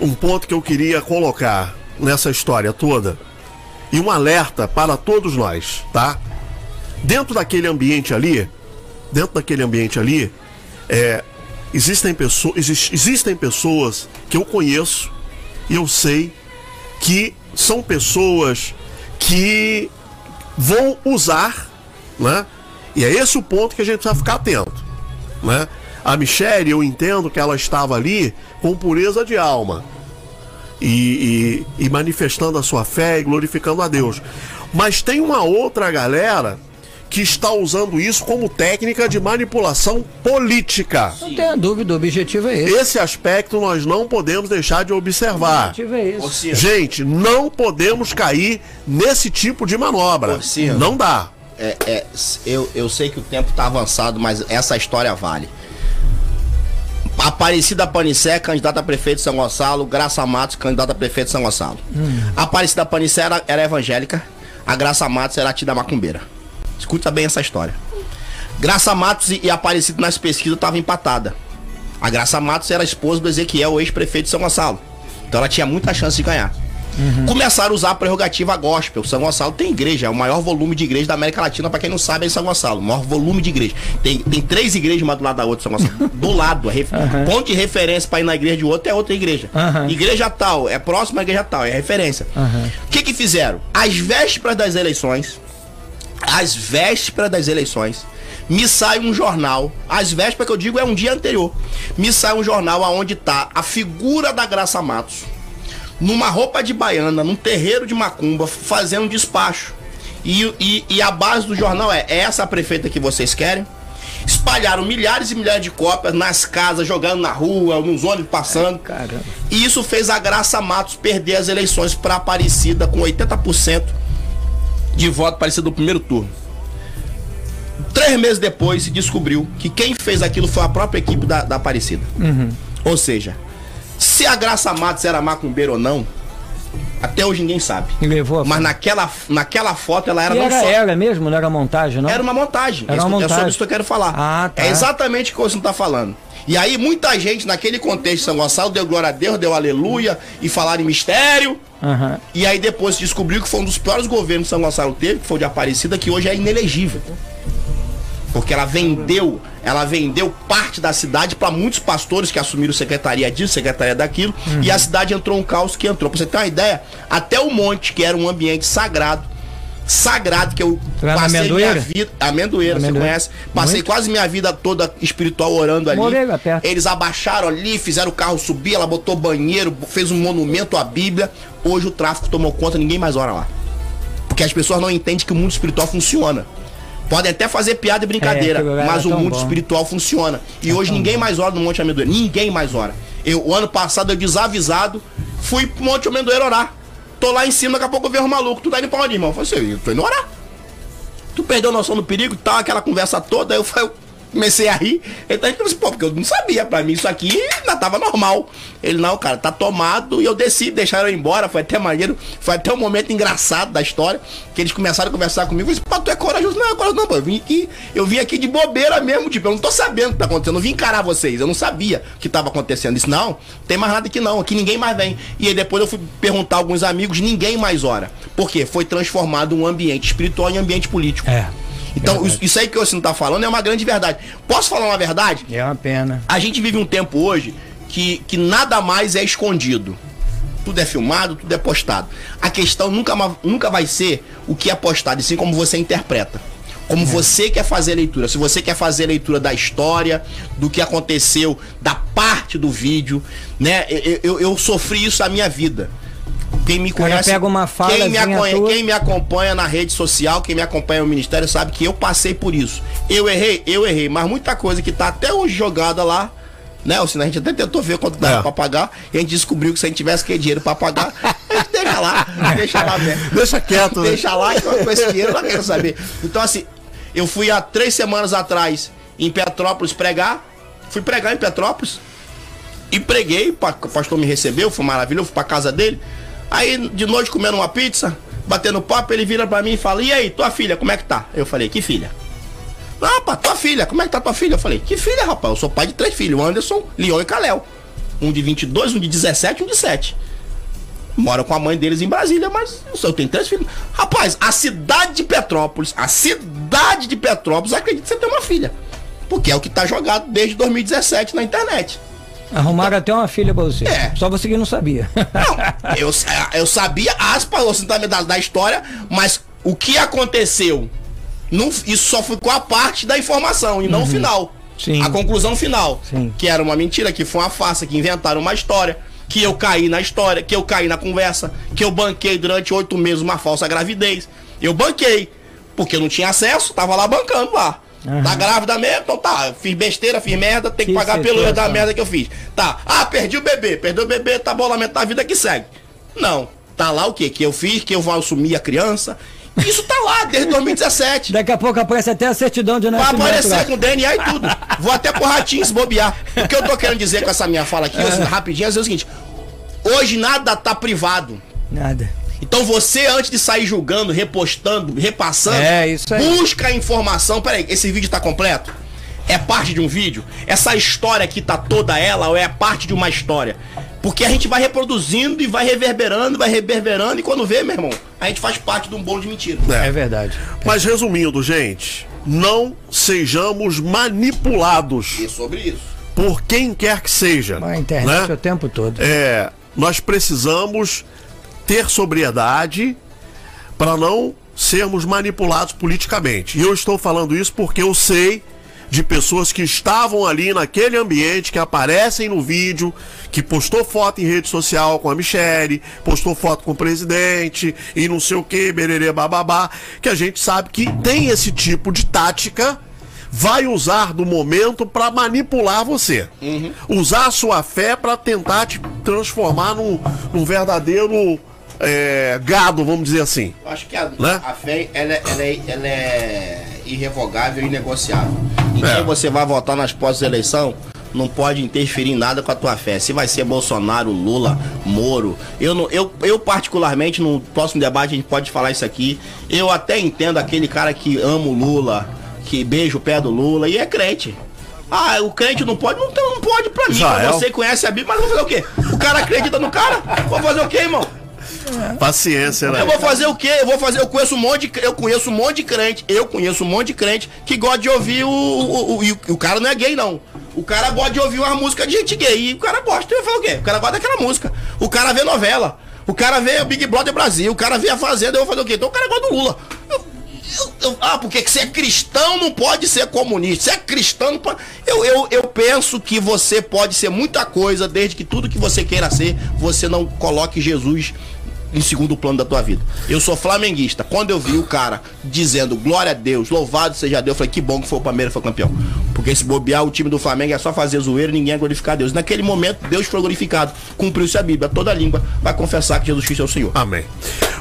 um ponto que eu queria colocar nessa história toda, e um alerta para todos nós, tá? Dentro daquele ambiente ali, dentro daquele ambiente ali, é, existem, pessoas, existem pessoas que eu conheço e eu sei que são pessoas que vão usar, né? E é esse o ponto que a gente precisa ficar atento, né? A Michelle, eu entendo que ela estava ali com pureza de alma e, e- e manifestando a sua fé e glorificando a Deus. Mas tem uma outra galera que está usando isso como técnica de manipulação política. Não tenha dúvida, o objetivo é esse. Esse aspecto nós não podemos deixar de O observar. objetivo é esse. Gente, não podemos cair nesse tipo de manobra. Não dá. É, é, eu, eu sei que o tempo tá avançado, mas essa história vale. Aparecida Panicé, candidata a prefeito de São Gonçalo. Graça Matos, candidata a prefeito de São Gonçalo. Aparecida Panicé era, era evangélica. A Graça Matos era tida macumbeira. Escuta bem essa história. Graça Matos e, Aparecida nas pesquisas estavam empatada. A Graça Matos era a esposa do Ezequiel, o ex-prefeito de São Gonçalo. Então ela tinha muita chance de ganhar. Começaram a usar a prerrogativa gospel. São Gonçalo tem igreja, é o maior volume de igreja da América Latina, pra quem não sabe, é em São Gonçalo. O maior volume de igreja. Tem, tem três igrejas uma do lado da outra, São Gonçalo. *laughs* Do lado, a ref... ponto de referência pra ir na igreja de outro é outra igreja. Aham. Igreja tal, é próxima à igreja tal, é referência. O que que fizeram? Às vésperas das eleições, às vésperas das eleições, me sai um jornal, às vésperas que eu digo é um dia anterior, me sai um jornal aonde tá a figura da Graça Matos, numa roupa de baiana, num terreiro de macumba, fazendo um despacho. E, e, e a base do jornal é, é essa a prefeita que vocês querem? Espalharam milhares e milhares de cópias nas casas, jogando na rua, nos ônibus passando. Caramba. E isso fez a Graça Matos perder as eleições para Aparecida com 80% de voto Aparecida do primeiro turno. Três meses depois se descobriu que quem fez aquilo foi a própria equipe da, da Aparecida. Ou seja, Se a Graça Matos era macumbeira ou não, até hoje ninguém sabe. Levou a Mas naquela, naquela foto ela era E não era só. ela mesmo, não era montagem, não? Era uma montagem. Era É uma isso- É sobre montagem. isso que eu quero falar. Ah, tá. É exatamente o que você não tá falando. E aí, muita gente, naquele contexto de São Gonçalo, deu glória a Deus, deu aleluia e falaram em mistério. Aham. E aí depois descobriu que foi um dos piores governos que São Gonçalo teve, que foi o de Aparecida, que hoje é inelegível. Porque ela vendeu, ela vendeu parte da cidade para muitos pastores que assumiram secretaria disso, secretaria daquilo, e a cidade entrou um caos que entrou. Pra você ter uma ideia, até o monte, que era um ambiente sagrado, sagrado, que eu na passei Amendoeira? minha vida. Amendoeira, você Amendoeira. conhece? Passei Muito. quase minha vida toda espiritual orando ali. Perto. Eles abaixaram ali, fizeram o carro subir, ela botou banheiro, fez um monumento à Bíblia. Hoje o tráfico tomou conta, ninguém mais ora lá. Porque as pessoas não entendem que o mundo espiritual funciona. Podem até fazer piada e brincadeira, lá mas era o mundo bom. espiritual funciona. E hoje ninguém mais ora no Monte Amendoeiro. Ninguém mais ora. Eu, o ano passado, eu desavisado, fui pro Monte Amendoeiro orar. Tô lá em cima, daqui a pouco eu vejo maluco. Tu tá indo pra onde, irmão? Eu falei assim, eu tô. Tu perdeu a noção do perigo e tal, aquela conversa toda, aí eu, falei, comecei a rir. Ele tá assim, pô, porque eu não sabia, pra mim isso aqui ainda tava normal. Ele, não, cara, tá tomado, e eu desci, deixaram eu embora, foi até maneiro, foi até um momento engraçado da história, que eles começaram a conversar comigo, eu disse, pô, tu é corajoso, não é corajoso não, pô, eu vim aqui, eu vim aqui de bobeira mesmo, tipo, eu não tô sabendo o que tá acontecendo, eu vim encarar vocês, eu não sabia o que tava acontecendo. Isso não, tem mais nada aqui não, aqui ninguém mais vem. E aí depois eu fui perguntar a alguns amigos, ninguém mais ora. Por quê? Foi transformado um ambiente espiritual em ambiente político. É. Então, isso- isso aí que você não tá falando é uma grande verdade. Posso falar uma verdade? É uma pena. A gente vive um tempo hoje que, que nada mais é escondido. Tudo é filmado, tudo é postado. A questão nunca, nunca vai ser o que é postado, e sim como você interpreta. Como você quer fazer a leitura. Se você quer fazer a leitura da história, do que aconteceu, da parte do vídeo, né? Eu, eu, eu sofri isso a minha vida. Quem me conhece, pega uma quem, me acompanha, tua- quem me acompanha na rede social, quem me acompanha no ministério, sabe que eu passei por isso. Eu errei, eu errei, mas muita coisa que tá até hoje jogada lá, né? Ou seja, a gente até tentou ver quanto dava É. pra pagar, e a gente descobriu que se a gente tivesse que dinheiro pra pagar, a gente deixa lá, *laughs* deixa lá mesmo. Deixa quieto, né? Deixa lá, então com esse dinheiro eu não quero saber. Então, assim, eu fui há três semanas atrás em Petrópolis pregar, fui pregar em Petrópolis, e preguei, o pastor me recebeu, foi maravilhoso, fui pra casa dele. Aí, de noite, comendo uma pizza, batendo papo, ele vira pra mim e fala: E aí, tua filha, como é que tá? Eu falei: Que filha? Rapaz, tua filha, como é que tá tua filha? Eu falei: Que filha, rapaz? Eu sou pai de três filhos: Anderson, Leon e Kalel. Um de 22, um de 17 e um de 7. Moro com a mãe deles em Brasília, mas eu só tenho três filhos. Rapaz, a cidade de Petrópolis, a cidade de Petrópolis acredita que você tem uma filha. Porque é o que tá jogado desde 2017 na internet. Arrumaram até uma filha pra você. É. Só você que não sabia. Não, eu, eu sabia aspas assim, da, da, da história, mas o que aconteceu, não, isso só ficou a parte da informação e não o final. Uhum. Sim. A conclusão final. Sim. Que era uma mentira, que foi uma farsa, que inventaram uma história, que eu caí na história, que eu caí na conversa, que eu banquei durante oito meses uma falsa gravidez. Eu banquei, porque eu não tinha acesso, tava lá bancando lá. Tá grávida mesmo? Então tá, fiz besteira, fiz merda, tem que, Que pagar pelo erro da merda que eu fiz. Tá, ah, perdi o bebê, perdeu o bebê, tá bom, lamentar a vida que segue. Não, tá lá o quê? Que eu fiz, que eu vou assumir a criança. Isso tá lá desde 2017. *laughs* Daqui a pouco aparece até a certidão de Vai nascimento. aparecer lá. com DNA e tudo. Vou até pro ratinho se bobear. O que eu tô querendo dizer com essa minha fala aqui, assim, rapidinho, é o seguinte. Hoje nada tá privado. Nada. Então você, antes de sair julgando, repostando, repassando, É, isso aí. busca a informação. Peraí, esse vídeo tá completo? É parte de um vídeo? Essa história aqui tá toda ela ou é parte de uma história? Porque a gente vai reproduzindo e vai reverberando, vai reverberando, e quando vê, meu irmão, a gente faz parte de um bolo de mentira. É, verdade. Mas resumindo, gente, não sejamos manipulados E sobre isso. por quem quer que seja. A internet né? o tempo todo. É, nós precisamos ter sobriedade para não sermos manipulados politicamente. E eu estou falando isso porque eu sei de pessoas que estavam ali naquele ambiente, que aparecem no vídeo, que postou foto em rede social com a Michelle, postou foto com o presidente e não sei o que, bererê bababá, que a gente sabe que tem esse tipo de tática vai usar do momento para manipular você. Usar a sua fé para tentar te transformar num, num verdadeiro é, gado, vamos dizer assim. Eu acho que a, Né? a fé ela, é- ela, é, ela é irrevogável e inegociável. Em É. quem você vai votar nas pós-eleição, não pode interferir em nada com a tua fé. Se vai ser Bolsonaro, Lula, Moro. Eu, não, eu, eu particularmente, no próximo debate a gente pode falar isso aqui. Eu até entendo aquele cara que ama o Lula, que beija o pé do Lula e é crente. Ah, o crente não pode? Não, não pode pra mim. Israel. Você conhece a Bíblia, mas vou fazer o quê? O cara acredita no cara? Vou fazer o quê, irmão? Paciência, né? Eu vou fazer o quê? Eu vou fazer, eu conheço um monte de, eu conheço um monte de crente, eu conheço um monte de crente que gosta de ouvir o, o, o, o, cara não é gay não. O cara gosta de ouvir uma música de gente gay e o cara gosta, eu falo o quê? O cara gosta daquela música. O cara vê novela. O cara vê o Big Brother Brasil, o cara vê a Fazenda, eu vou fazer o quê? Então o cara gosta do Lula. Eu- eu- ah, porque é cristão não pode ser comunista. Você é cristão não pode. Eu, eu, eu penso que você pode ser muita coisa, desde que tudo que você queira ser, você não coloque Jesus em segundo plano da tua vida. Eu sou flamenguista. Quando eu vi o cara dizendo glória a Deus, louvado seja Deus, eu falei que bom que foi o Palmeiras foi campeão. Porque se bobear o time do Flamengo é só fazer zoeira e ninguém é glorificar Deus. Naquele momento, Deus foi glorificado. Cumpriu-se a Bíblia. Toda língua vai confessar que Jesus Cristo é o Senhor. Amém.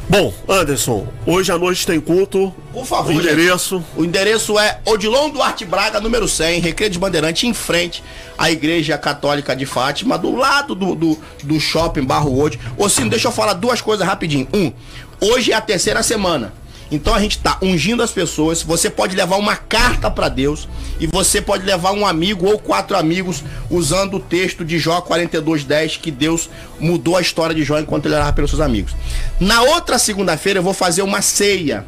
Bom, Anderson, hoje à noite tem culto. Por favor, O gente. endereço. O endereço é Odilon Duarte Braga, número 100, Recreio de Bandeirante, em frente à Igreja Católica de Fátima, do lado do, do, do shopping Barro Hoje. Ô, Cino, deixa eu falar duas coisas rapidinho. Um, hoje é a terceira semana. Então a gente tá ungindo as pessoas. Você pode levar uma carta para Deus e você pode levar um amigo ou quatro amigos usando o texto de Jó 42:10 que Deus mudou a história de Jó enquanto ele orava pelos seus amigos. Na outra segunda-feira eu vou fazer uma ceia.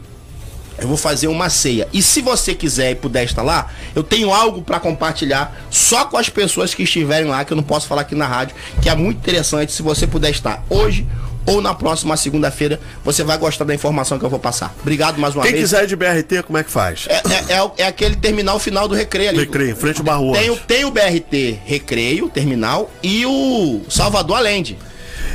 Eu vou fazer uma ceia. E se você quiser e puder estar lá, eu tenho algo para compartilhar só com as pessoas que estiverem lá, que eu não posso falar aqui na rádio, que é muito interessante. Se você puder estar hoje ou na próxima segunda-feira, você vai gostar da informação que eu vou passar. Obrigado mais uma Quem vez. quiser de BRT, como é que faz? É, é- é é aquele terminal final do recreio ali. Recreio, em frente ao Barro Tem, tem o BRT Recreio, terminal, e o Salvador Allende.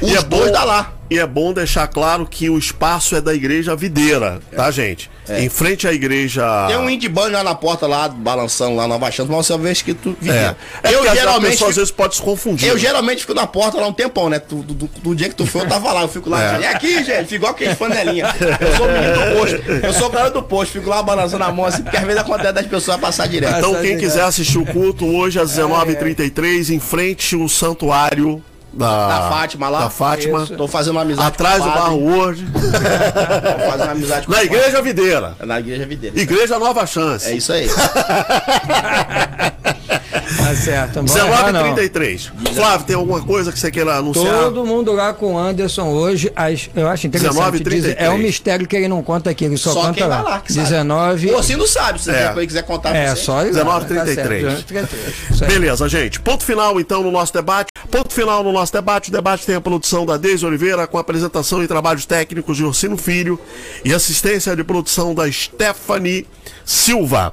Os E é dois bom- dá lá. E é bom deixar claro que o espaço é da igreja videira, tá, gente? Em frente à igreja. Tem um indie lá na porta lá, balançando lá, Nova Chance, mas você vê escrito É. Videira. É eu geralmente. pessoa às vezes pode se confundir. Eu geralmente fico na porta lá um tempão, né? Do, do- do dia que tu foi, eu tava lá. Eu fico lá, É. é aqui, gente. Fico igual aquele panelinha. Eu sou o menino do posto. Eu sou o cara do posto. Fico lá balançando a mão assim, porque às vezes acontece das pessoas passar direto. Então, quem é quiser assistir o culto hoje às 19h33, em frente ao santuário da, Da Fátima lá. Da Fátima. Isso. Tô fazendo uma amizade Atrás do Barro. Word. *laughs* Tô fazendo uma amizade com Na igreja videira. Na igreja videira. Igreja Nova Chance. É isso aí. *laughs* *laughs* Tá certo. Bora lá, não. 19h33. Flávio, tem alguma coisa que você queira anunciar? Todo mundo lá com o Anderson hoje, às- eu acho interessante. 19h33. diz- é um mistério que ele não conta aqui, ele só, Só conta quem vai lá. lá que sabe. 19. O Ocinho não sabe, se você É. quiser contar É, você. só ele. 19h33. Tá certo, 19h33. Isso aí. Beleza, gente. Ponto final então no nosso debate. Ponto final no nosso debate. O debate tem a produção da Deise Oliveira com apresentação e trabalhos técnicos de Ursino Filho e assistência de produção da Stephanie Silva.